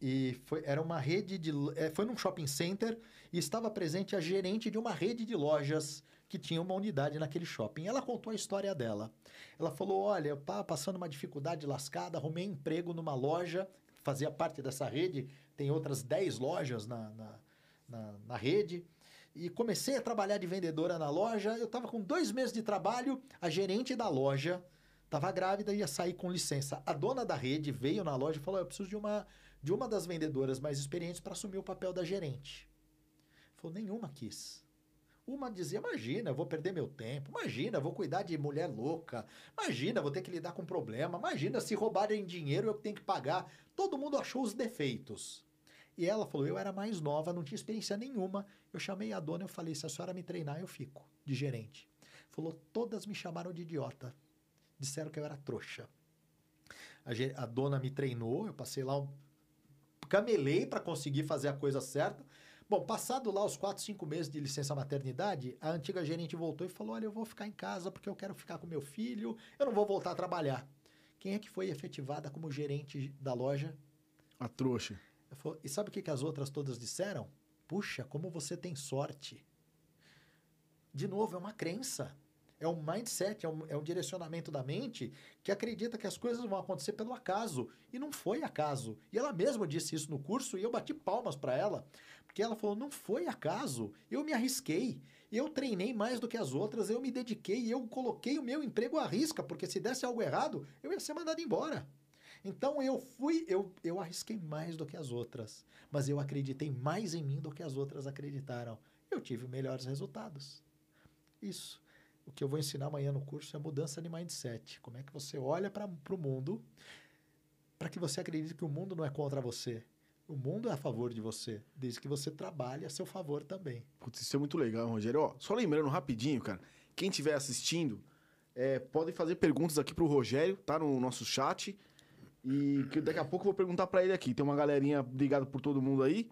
S2: e foi, era uma rede de. eh, Foi num shopping center e estava presente a gerente de uma rede de lojas que tinha uma unidade naquele shopping. Ela contou a história dela. Ela falou: Olha, estava passando uma dificuldade lascada, arrumei emprego numa loja, fazia parte dessa rede, tem outras 10 lojas na, na, na, na rede. E comecei a trabalhar de vendedora na loja. Eu estava com dois meses de trabalho, a gerente da loja estava grávida e ia sair com licença. A dona da rede veio na loja e falou: Eu preciso de uma, de uma das vendedoras mais experientes para assumir o papel da gerente. Falou: Nenhuma quis. Uma dizia: Imagina, eu vou perder meu tempo. Imagina, eu vou cuidar de mulher louca. Imagina, eu vou ter que lidar com problema. Imagina, se roubarem dinheiro, eu tenho que pagar. Todo mundo achou os defeitos. E ela falou: Eu era mais nova, não tinha experiência nenhuma. Eu chamei a dona e eu falei: Se a senhora me treinar, eu fico de gerente. Falou: Todas me chamaram de idiota. Disseram que eu era trouxa. A, a dona me treinou, eu passei lá, camelei para conseguir fazer a coisa certa. Bom, passado lá os quatro, cinco meses de licença maternidade, a antiga gerente voltou e falou: Olha, eu vou ficar em casa porque eu quero ficar com meu filho, eu não vou voltar a trabalhar. Quem é que foi efetivada como gerente da loja?
S1: A trouxa.
S2: E sabe o que, que as outras todas disseram? Puxa, como você tem sorte. De novo, é uma crença. É um mindset, é um, é um direcionamento da mente que acredita que as coisas vão acontecer pelo acaso. E não foi acaso. E ela mesma disse isso no curso e eu bati palmas para ela. Porque ela falou: não foi acaso. Eu me arrisquei. Eu treinei mais do que as outras. Eu me dediquei. Eu coloquei o meu emprego à risca. Porque se desse algo errado, eu ia ser mandado embora. Então eu fui, eu, eu arrisquei mais do que as outras, mas eu acreditei mais em mim do que as outras acreditaram. Eu tive melhores resultados. Isso. O que eu vou ensinar amanhã no curso é mudança de mindset. Como é que você olha para o mundo para que você acredite que o mundo não é contra você. O mundo é a favor de você, desde que você trabalhe a seu favor também.
S1: Putz, isso é muito legal, Rogério. Ó, só lembrando rapidinho, cara, quem estiver assistindo, é, fazer perguntas aqui pro Rogério, tá no nosso chat. E que daqui a pouco eu vou perguntar pra ele aqui. Tem uma galerinha, obrigado por todo mundo aí.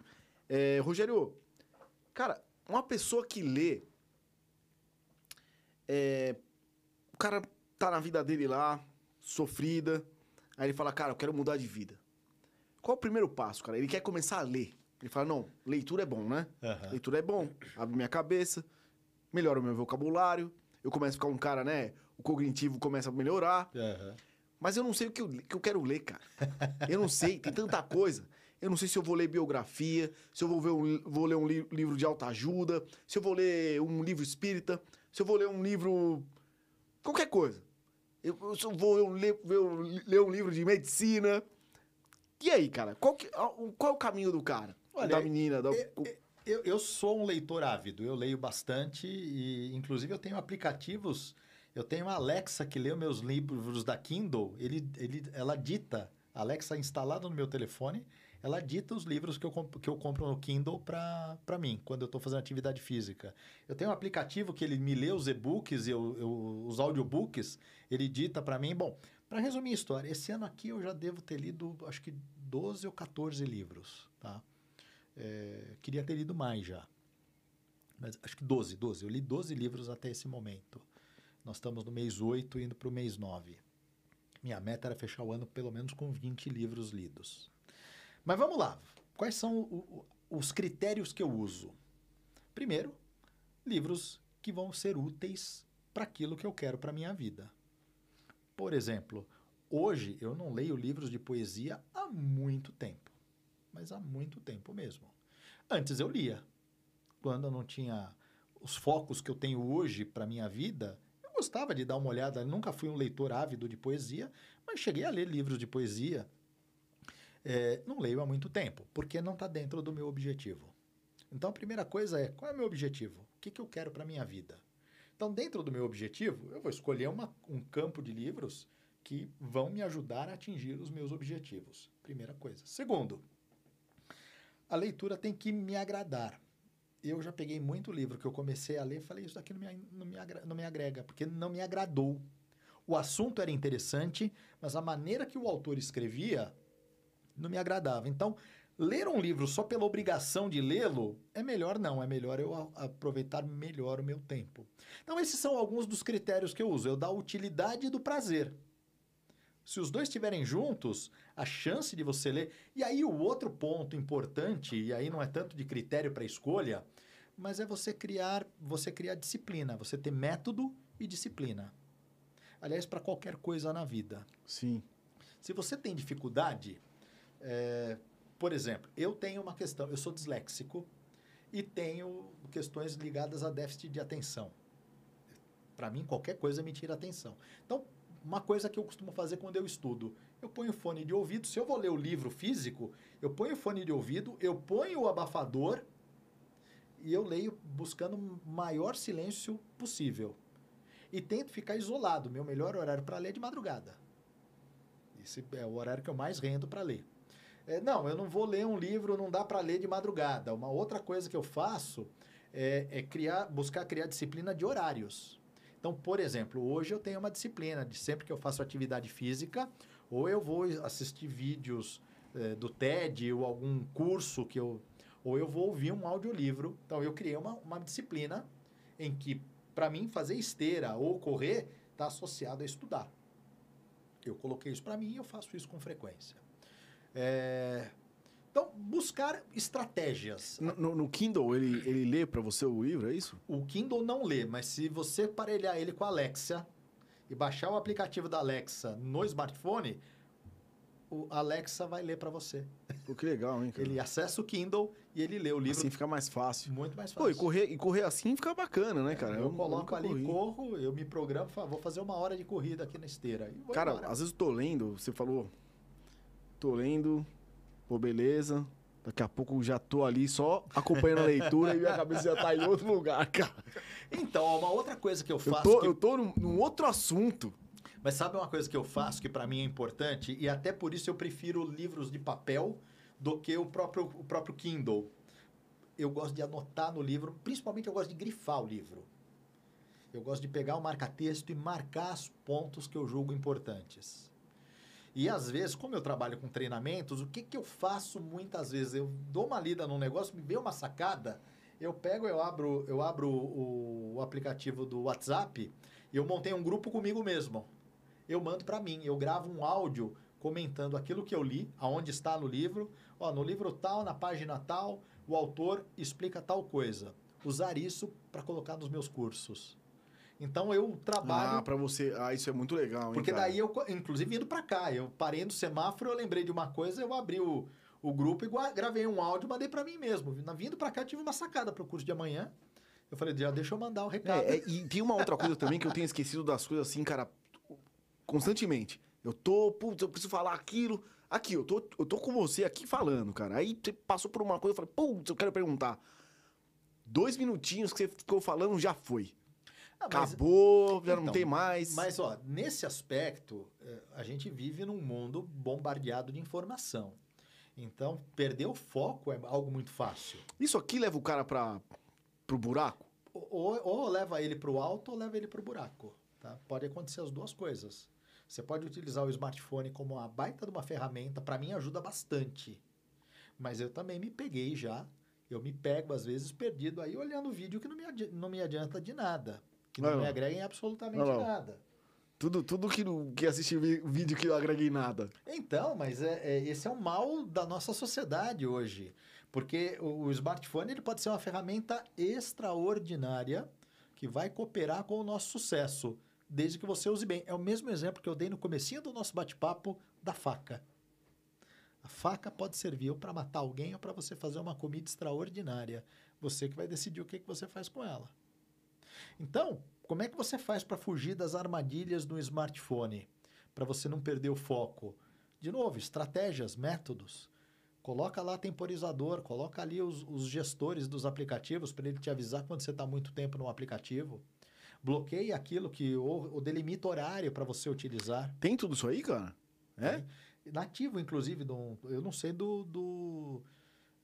S1: É, Rogério, cara, uma pessoa que lê. é, o cara tá na vida dele lá, sofrida. Aí ele fala, cara, eu quero mudar de vida. Qual o primeiro passo, cara? Ele quer começar a ler. Ele fala, não, leitura é bom, né? Leitura é bom, abre minha cabeça, melhora o meu vocabulário, eu começo a ficar um cara, né? O cognitivo começa a melhorar, mas eu não sei o que eu, que eu quero ler, cara. Eu não sei, tem tanta coisa. Eu não sei se eu vou ler biografia, se eu vou, ver um, vou ler um li- livro de autoajuda, se eu vou ler um livro espírita, se eu vou ler um livro. qualquer coisa. Eu, eu se eu vou ler, ver um- ler um livro de medicina. E aí, cara? Qual, que- qual é o caminho do cara?
S2: Olha,
S1: da menina? Da,
S2: Eu, eu sou um leitor ávido, eu leio bastante e, inclusive, eu tenho aplicativos. Eu tenho a Alexa que lê meus livros da Kindle, ele, ele, ela dita, a Alexa instalada no meu telefone, ela dita os livros que eu, comp- que eu compro no Kindle para mim, quando eu estou fazendo atividade física. Eu tenho um aplicativo que ele me lê os e-books, e eu, eu- os audiobooks, ele dita para mim. Bom, para resumir a história, esse ano aqui eu já devo ter lido, acho que 12 ou 14 livros, tá? É, queria ter lido mais já. Mas acho que 12, 12. Eu li 12 livros até esse momento. Nós estamos no mês 8 indo para o mês 9. Minha meta era fechar o ano pelo menos com 20 livros lidos. Mas vamos lá. Quais são o- os critérios que eu uso? Primeiro, livros que vão ser úteis para aquilo que eu quero para minha vida. Por exemplo, hoje eu não leio livros de poesia há muito tempo mas há muito tempo mesmo. Antes eu lia. Quando eu não tinha os focos que eu tenho hoje para minha vida, gostava de dar uma olhada. Nunca fui um leitor ávido de poesia, mas cheguei a ler livros de poesia. É, não leio há muito tempo, porque não está dentro do meu objetivo. Então, a primeira coisa é, qual é o meu objetivo? O que, que eu quero para minha vida? Então, dentro do meu objetivo, eu vou escolher uma, um campo de livros que vão me ajudar a atingir os meus objetivos. Primeira coisa. Segundo, a leitura tem que me agradar eu já peguei muito livro que eu comecei a ler e falei, isso daqui não me, não, me agrega, não me agrega, porque não me agradou. O assunto era interessante, mas a maneira que o autor escrevia não me agradava. Então, ler um livro só pela obrigação de lê-lo é melhor não, é melhor eu aproveitar melhor o meu tempo. Então, esses são alguns dos critérios que eu uso. Eu dou a utilidade do prazer. Se os dois estiverem juntos, a chance de você ler. E aí, o outro ponto importante, e aí não é tanto de critério para escolha, mas é você criar, você criar disciplina, você ter método e disciplina. Aliás, para qualquer coisa na vida.
S1: Sim.
S2: Se você tem dificuldade, é, por exemplo, eu tenho uma questão, eu sou disléxico e tenho questões ligadas a déficit de atenção. Para mim, qualquer coisa me tira atenção. Então, uma coisa que eu costumo fazer quando eu estudo. Eu ponho fone de ouvido. Se eu vou ler o livro físico, eu ponho fone de ouvido, eu ponho o abafador e eu leio buscando o maior silêncio possível. E tento ficar isolado. Meu melhor horário para ler é de madrugada. Esse é o horário que eu mais rendo para ler. É, não, eu não vou ler um livro, não dá para ler de madrugada. Uma outra coisa que eu faço é, é criar, buscar criar disciplina de horários. Então, por exemplo, hoje eu tenho uma disciplina de sempre que eu faço atividade física, ou eu vou assistir vídeos é, do TED ou algum curso que eu. Ou eu vou ouvir um audiolivro. Então, eu criei uma, uma disciplina em que, para mim, fazer esteira ou correr está associado a estudar. Eu coloquei isso para mim e eu faço isso com frequência. É, então, buscar estratégias.
S1: No, no, no Kindle, ele, ele lê para você o livro, é isso?
S2: O Kindle não lê, mas se você parelhar ele com a Alexa e baixar o aplicativo da Alexa no smartphone, o Alexa vai ler para você.
S1: Pô, que legal, hein, cara?
S2: Ele acessa o Kindle e ele lê o livro.
S1: Assim fica mais fácil.
S2: Muito mais fácil.
S1: Pô, e correr, e correr assim fica bacana, né, cara?
S2: É, eu, eu coloco ali, corri. corro, eu me programo, vou fazer uma hora de corrida aqui na esteira.
S1: cara, embora. às vezes eu tô lendo, você falou, tô lendo, Pô, beleza. Daqui a pouco já tô ali só acompanhando a leitura e minha cabeça já tá em outro lugar, cara.
S2: Então, uma outra coisa que eu faço.
S1: Eu tô,
S2: que...
S1: eu tô num, num, outro assunto.
S2: Mas sabe uma coisa que eu faço que para mim é importante? E até por isso eu prefiro livros de papel do que o próprio, o próprio Kindle. Eu gosto de anotar no livro, principalmente eu gosto de grifar o livro. Eu gosto de pegar o marca-texto e marcar os pontos que eu julgo importantes. E às vezes, como eu trabalho com treinamentos, o que, que eu faço muitas vezes? Eu dou uma lida num negócio, me vê uma sacada, eu pego, eu abro, eu abro o, o aplicativo do WhatsApp e eu montei um grupo comigo mesmo. Eu mando para mim, eu gravo um áudio comentando aquilo que eu li, aonde está no livro. Ó, no livro tal, na página tal, o autor explica tal coisa. Usar isso para colocar nos meus cursos. Então eu trabalho.
S1: Ah, para você. Ah, isso é muito legal, hein,
S2: Porque daí eu, inclusive, indo para cá, eu parei no semáforo, eu lembrei de uma coisa, eu abri o, o grupo e gravei um áudio e mandei para mim mesmo. Vindo para cá, tive uma sacada para o curso de amanhã. Eu falei, já deixa eu mandar o recado.
S1: É, é, e tem uma outra coisa também que eu tenho esquecido das coisas assim, cara, constantemente. Eu tô, putz, eu preciso falar aquilo. Aqui, eu tô, eu tô com você aqui falando, cara. Aí você passou por uma coisa, eu falei, putz, eu quero perguntar. Dois minutinhos que você ficou falando já foi. Ah, mas, Acabou, já então, não tem mais.
S2: Mas, ó, nesse aspecto, eh, a gente vive num mundo bombardeado de informação. Então, perder o foco é algo muito fácil.
S1: Isso aqui leva o cara para o buraco?
S2: Ou, ou leva ele para o alto ou leva ele para o buraco. Tá? Pode acontecer as duas coisas. Você pode utilizar o smartphone como uma baita de uma ferramenta, para mim ajuda bastante. Mas eu também me peguei já. Eu me pego, às vezes, perdido aí olhando vídeo que não me, não me adianta de nada que não, não me agrega em absolutamente não, nada.
S1: Tudo, tudo que, que assiste vídeo que não agrega em nada.
S2: Então, mas é, é, esse é o mal da nossa sociedade hoje. Porque o, o smartphone ele pode ser uma ferramenta extraordinária que vai cooperar com o nosso sucesso, desde que você use bem. É o mesmo exemplo que eu dei no comecinho do nosso bate-papo da faca. A faca pode servir ou para matar alguém ou para você fazer uma comida extraordinária. Você que vai decidir o que, que você faz com ela. Então, como é que você faz para fugir das armadilhas do smartphone? Para você não perder o foco? De novo, estratégias, métodos. Coloca lá temporizador, coloca ali os, os gestores dos aplicativos para ele te avisar quando você está muito tempo no aplicativo. Bloqueie aquilo que. ou, ou delimita horário para você utilizar.
S1: Tem tudo isso aí, cara? É?
S2: Nativo, inclusive, do, eu não sei do, do,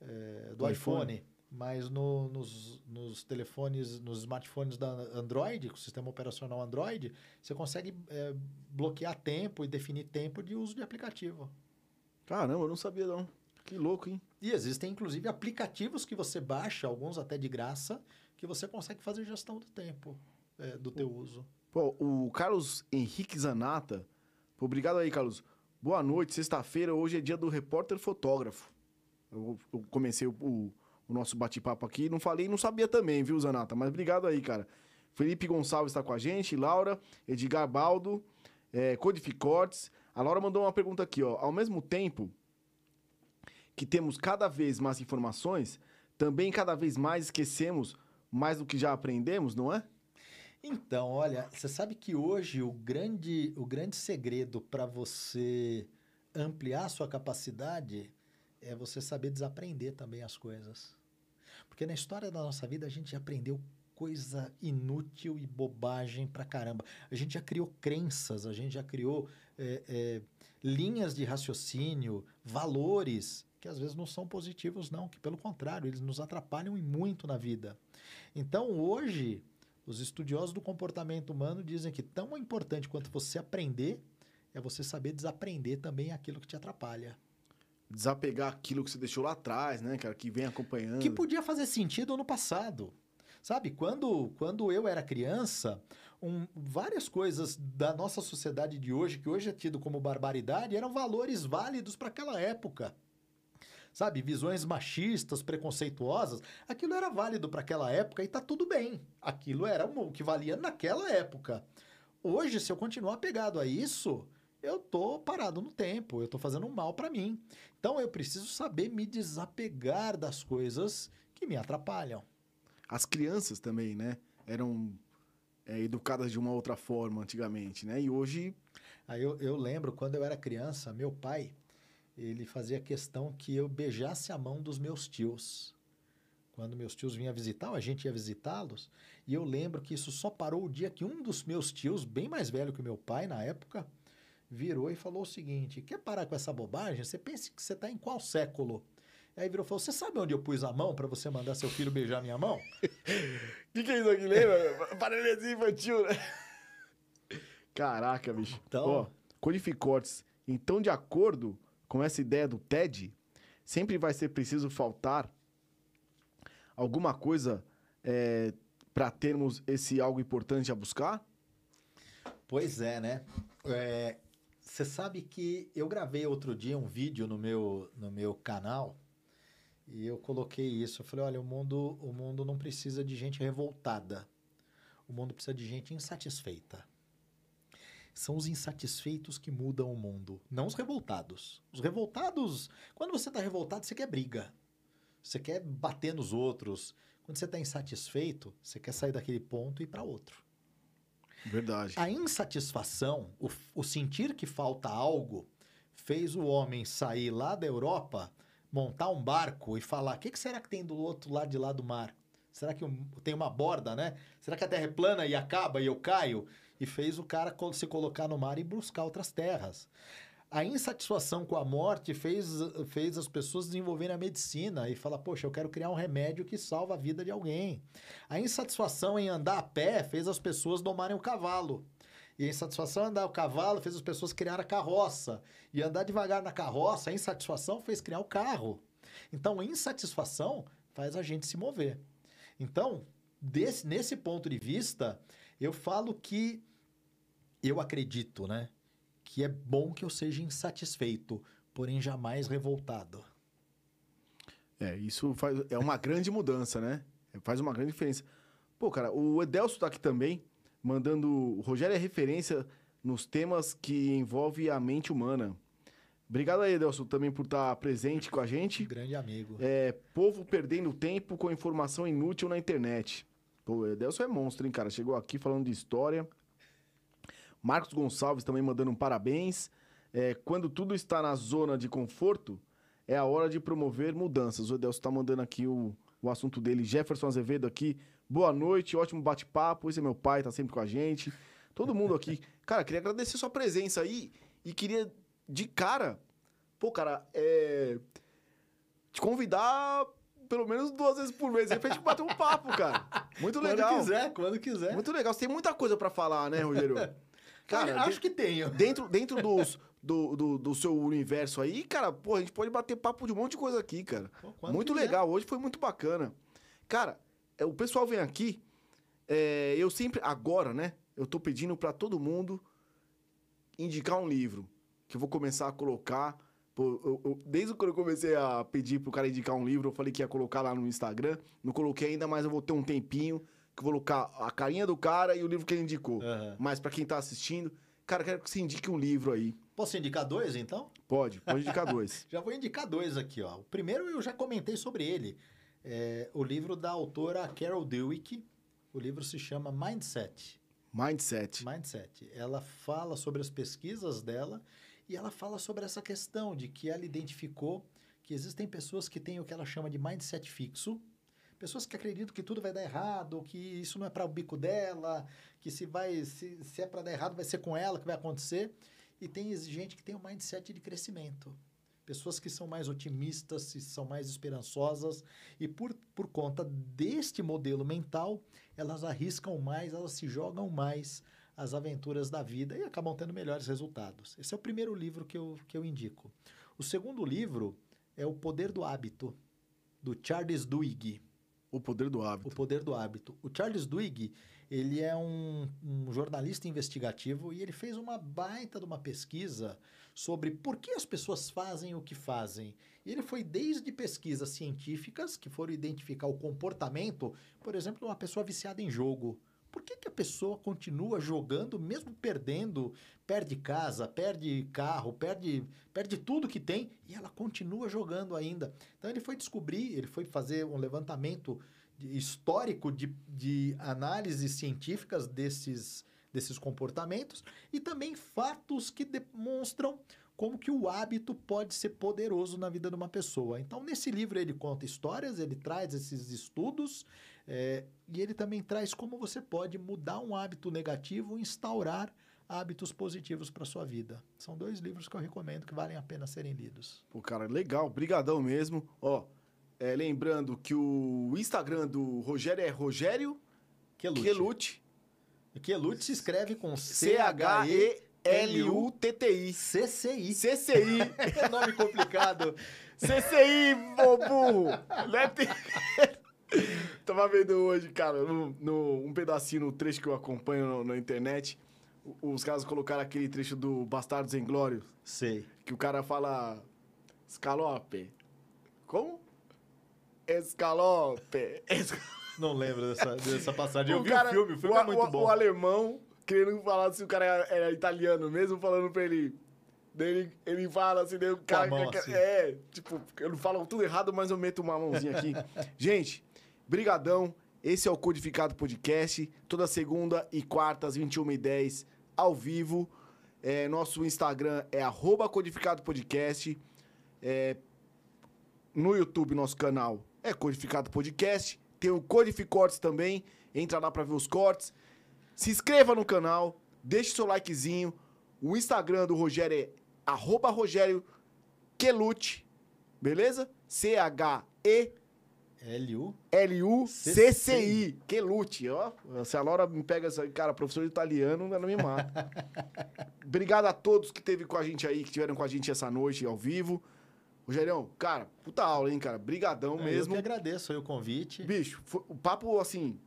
S2: é, do iPhone, iPhone, mas no, nos, nos telefones, nos smartphones da Android, com o sistema operacional Android, você consegue é, bloquear tempo e definir tempo de uso de aplicativo.
S1: Caramba, eu não sabia não. Que louco, hein?
S2: E existem, inclusive, aplicativos que você baixa, alguns até de graça, que você consegue fazer gestão do tempo é, do teu uso.
S1: Pô, o Carlos Henrique Zanata, pô, obrigado aí, Carlos. Boa noite, sexta-feira, hoje é dia do repórter fotógrafo. Eu, eu comecei o, o, o nosso bate-papo aqui, não falei, não sabia também, viu, Zanata? Mas obrigado aí, cara. Felipe Gonçalves está com a gente, Laura, Edgar Baldo, é, Codificortes. A Laura mandou uma pergunta aqui, ó. Ao mesmo tempo que temos cada vez mais informações, também cada vez mais esquecemos mais do que já aprendemos, não é?
S2: Então, olha, você sabe que hoje o grande, o grande segredo para você ampliar a sua capacidade é você saber desaprender também as coisas. Porque na história da nossa vida a gente já aprendeu coisa inútil e bobagem pra caramba. A gente já criou crenças, a gente já criou é, é, linhas de raciocínio, valores que às vezes não são positivos, não, que pelo contrário, eles nos atrapalham muito na vida. Então, hoje, os estudiosos do comportamento humano dizem que tão importante quanto você aprender é você saber desaprender também aquilo que te atrapalha.
S1: Desapegar aquilo que você deixou lá atrás, né, cara, que vem acompanhando.
S2: Que podia fazer sentido no passado. Sabe, quando, quando eu era criança, um, várias coisas da nossa sociedade de hoje, que hoje é tido como barbaridade, eram valores válidos para aquela época sabe, visões machistas, preconceituosas, aquilo era válido para aquela época e tá tudo bem. Aquilo era o que valia naquela época. Hoje, se eu continuar apegado a isso, eu tô parado no tempo, eu tô fazendo mal para mim. Então eu preciso saber me desapegar das coisas que me atrapalham.
S1: As crianças também, né? Eram é, educadas de uma outra forma antigamente, né? E hoje.
S2: Aí eu, eu lembro quando eu era criança, meu pai, ele fazia questão que eu beijasse a mão dos meus tios. Quando meus tios vinham visitar, a gente ia visitá-los, e eu lembro que isso só parou o dia que um dos meus tios, bem mais velho que o meu pai na época, virou e falou o seguinte: quer parar com essa bobagem? Você pensa que você está em qual século? Aí virou e falou: Você sabe onde eu pus a mão para você mandar seu filho beijar minha mão?
S1: O que, que é isso aqui? Lembra? Paralisia infantil, né? Caraca, bicho. Então. Ó, Codificortes. Então, de acordo com essa ideia do TED, sempre vai ser preciso faltar alguma coisa é, para termos esse algo importante a buscar?
S2: Pois é, né? Você sabe que eu gravei outro dia um vídeo no meu, no meu canal e eu coloquei isso. Eu falei, olha, o mundo, o mundo não precisa de gente revoltada. O mundo precisa de gente insatisfeita. São os insatisfeitos que mudam o mundo, não os revoltados. Os revoltados, quando você está revoltado, você quer briga. Você quer bater nos outros. Quando você está insatisfeito, você quer sair daquele ponto e ir para outro.
S1: Verdade.
S2: A insatisfação, o, o sentir que falta algo, fez o homem sair lá da Europa, montar um barco e falar: o que, que será que tem do outro lado de lá do mar? Será que tem uma borda, né? Será que a Terra é plana e acaba e eu caio? e fez o cara se colocar no mar e buscar outras terras. A insatisfação com a morte fez, fez as pessoas desenvolverem a medicina e falar, poxa, eu quero criar um remédio que salva a vida de alguém. A insatisfação em andar a pé fez as pessoas domarem o cavalo. E a insatisfação em andar o cavalo fez as pessoas criar a carroça. E andar devagar na carroça, a insatisfação fez criar o carro. Então, a insatisfação faz a gente se mover. Então, desse, nesse ponto de vista, eu falo que eu acredito, né? Que é bom que eu seja insatisfeito, porém jamais revoltado.
S1: É, isso faz, é uma grande mudança, né? Faz uma grande diferença. Pô, cara, o Edelso tá aqui também, mandando. O Rogério é referência nos temas que envolvem a mente humana. Obrigado aí, Edelso, também por estar tá presente com a gente.
S2: grande amigo.
S1: É, povo perdendo tempo com informação inútil na internet. Pô, o Edelson é monstro, hein, cara? Chegou aqui falando de história. Marcos Gonçalves também mandando um parabéns. É, quando tudo está na zona de conforto, é a hora de promover mudanças. O Edelson tá mandando aqui o, o assunto dele. Jefferson Azevedo aqui. Boa noite, ótimo bate-papo. Esse é meu pai, tá sempre com a gente. Todo mundo aqui. Cara, queria agradecer sua presença aí e queria, de cara, pô, cara, é. Te convidar pelo menos duas vezes por mês aí pra gente bater um papo, cara. Muito legal.
S2: Quando quiser, quando quiser.
S1: Muito legal. Você tem muita coisa pra falar, né, Rogério?
S2: Cara, acho que tenho.
S1: Dentro, dentro dos, do, do, do seu universo aí, cara, pô, a gente pode bater papo de um monte de coisa aqui, cara.
S2: Pô,
S1: muito
S2: quiser.
S1: legal. Hoje foi muito bacana. Cara, é, o pessoal vem aqui. é, eu sempre, agora, né? Eu tô pedindo pra todo mundo indicar um livro. Que eu vou começar a colocar. Pô, eu- eu- desde quando eu comecei a pedir pro cara indicar um livro, eu falei que ia colocar lá no Instagram. Não coloquei ainda, mas eu vou ter um tempinho colocar a carinha do cara e o livro que ele indicou.
S2: Aham.
S1: Mas pra quem tá assistindo, cara, quero que você indique um livro aí.
S2: Posso indicar dois, então?
S1: Pode, pode indicar dois.
S2: Já vou indicar dois aqui, ó. O primeiro eu já comentei sobre ele. É o livro da autora Carol Dweck. O livro se chama Mindset.
S1: Mindset.
S2: Mindset. Ela fala sobre as pesquisas dela e ela fala sobre essa questão de que ela identificou que existem pessoas que têm o que ela chama de mindset fixo, pessoas que acreditam que tudo vai dar errado, que isso não é para o bico dela, que se vai se, se é para dar errado vai ser com ela que vai acontecer, e tem gente que tem um mindset de crescimento. Pessoas que são mais otimistas, que são mais esperançosas, e por, por conta deste modelo mental, elas arriscam mais, elas se jogam mais as aventuras da vida e acabam tendo melhores resultados. Esse é o primeiro livro que eu, que eu indico. O segundo livro é O Poder do Hábito, do Charles Duhigg.
S1: O poder do
S2: O
S1: hábito.
S2: Poder do Hábito. O Charles Duhigg, ele é um, um jornalista investigativo e ele fez uma baita de uma pesquisa sobre por que as pessoas fazem o que fazem. E ele foi desde pesquisas científicas, que foram identificar o comportamento, por exemplo, de uma pessoa viciada em jogo. Por que, que a pessoa continua jogando, mesmo perdendo, perde casa, perde carro, perde, perde tudo que tem, e ela continua jogando ainda? Então ele foi descobrir, ele foi fazer um levantamento de- histórico de, de análises científicas desses, desses comportamentos e também fatos que demonstram como que o hábito pode ser poderoso na vida de uma pessoa. Então, nesse livro ele conta histórias, ele traz esses estudos é, e ele também traz como você pode mudar um hábito negativo e instaurar hábitos positivos para sua vida. São dois livros que eu recomendo que valem a pena serem lidos.
S1: Pô, cara, legal. Brigadão mesmo. Ó, é, lembrando que o Instagram do Rogério é Rogério
S2: Quelute.
S1: Quelute.
S2: Quelute se escreve com
S1: C-H-E-L-U-T-T-I.
S2: C-C-I.
S1: CCI.
S2: É nome complicado.
S1: CCI, burro! Deve ter... Tava vendo hoje, cara, no, no- um pedacinho no trecho que eu acompanho no- na internet. Os caras colocaram aquele trecho do Bastardos em Glórios,
S2: Sei.
S1: que o cara fala. Escalope. Como? Escalope. Esca-
S2: Não lembro dessa, dessa passagem. Eu
S1: O
S2: vi
S1: cara-
S2: o filme, o filme
S1: o,
S2: é muito
S1: o-
S2: bom.
S1: O alemão, querendo falar se o cara era, era italiano mesmo, falando pra ele. Daí ele, fala assim, daí o cara.
S2: mão
S1: que-
S2: assim.
S1: É, tipo, eu falo tudo errado, mas eu meto uma mãozinha aqui. Gente, brigadão. Esse é o Codificado Podcast. Toda segunda e quarta, às 21h10, ao vivo. É, nosso Instagram é arroba Codificado Podcast. É, no YouTube, nosso canal é Codificado Podcast. Tem o Codificortes também. Entra lá pra ver os cortes. Se inscreva no canal. Deixe seu likezinho. O Instagram do Rogério é arroba Rogério Quelute. Beleza? C-H-E-L-U-C-C-I. Quelute. Ó, se a Laura me pega essa... Cara, professor de italiano, ela me mata. Obrigado a todos que esteve com a gente aí, que estiveram com a gente essa noite ao vivo. Rogerião, cara, puta aula, hein, cara? Brigadão
S2: É,
S1: mesmo.
S2: Eu que agradeço aí o convite.
S1: Bicho, foi- o papo, assim,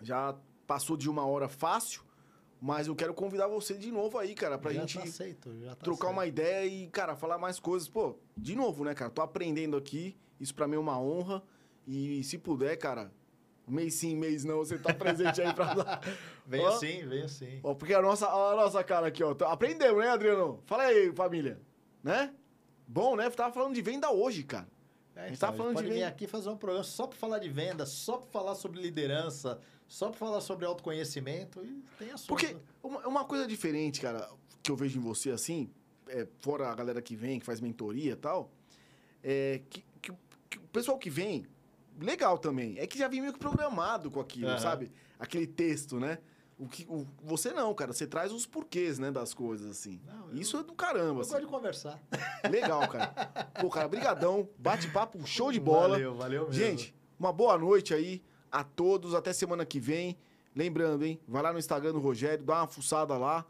S1: já passou de uma hora fácil, mas eu quero convidar você de novo aí, cara, pra
S2: já
S1: gente
S2: tá aceito, já tá
S1: trocar
S2: aceito.
S1: uma ideia e, cara, falar mais coisas. Pô, de novo, né, cara? Tô aprendendo aqui, isso pra mim é uma honra. E se puder, cara, mês sim, mês não, você tá presente aí pra dar.
S2: Venho
S1: Ó.
S2: sim, venho sim.
S1: Ó, porque a nossa, a nossa cara aqui, ó. tá- Aprendemos, né, Adriano? Fala aí, família. Né? Bom, né? Tava falando de venda hoje, cara.
S2: É,
S1: A gente
S2: então,
S1: tá falando
S2: pode
S1: de
S2: vir
S1: venda.
S2: aqui fazer um programa só para falar de venda, só para falar sobre liderança, só para falar sobre autoconhecimento e tem assunto.
S1: Porque uma, uma coisa diferente, cara, que eu vejo em você assim, é, fora a galera que vem, que faz mentoria e tal, é que, que que o pessoal que vem, legal também, é que já vem meio que programado com aquilo,
S2: Aham.
S1: sabe? Aquele texto, né? O que, o- você não, cara, você traz os porquês, né, das coisas, assim.
S2: Não, eu-
S1: Isso é do caramba,
S2: Eu
S1: assim.
S2: gosto de conversar.
S1: Legal, cara. Pô, cara, brigadão, bate-papo, show de bola.
S2: Valeu, valeu mesmo.
S1: Gente, uma boa noite aí a todos. Até semana que vem. Lembrando, hein? Vai lá no Instagram do Rogério, dá uma fuçada lá,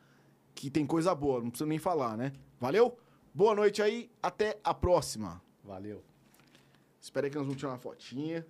S1: que tem coisa boa, não precisa nem falar, né? Valeu? Boa noite aí, até a próxima.
S2: Valeu.
S1: Espera aí que nós vamos tirar uma fotinha.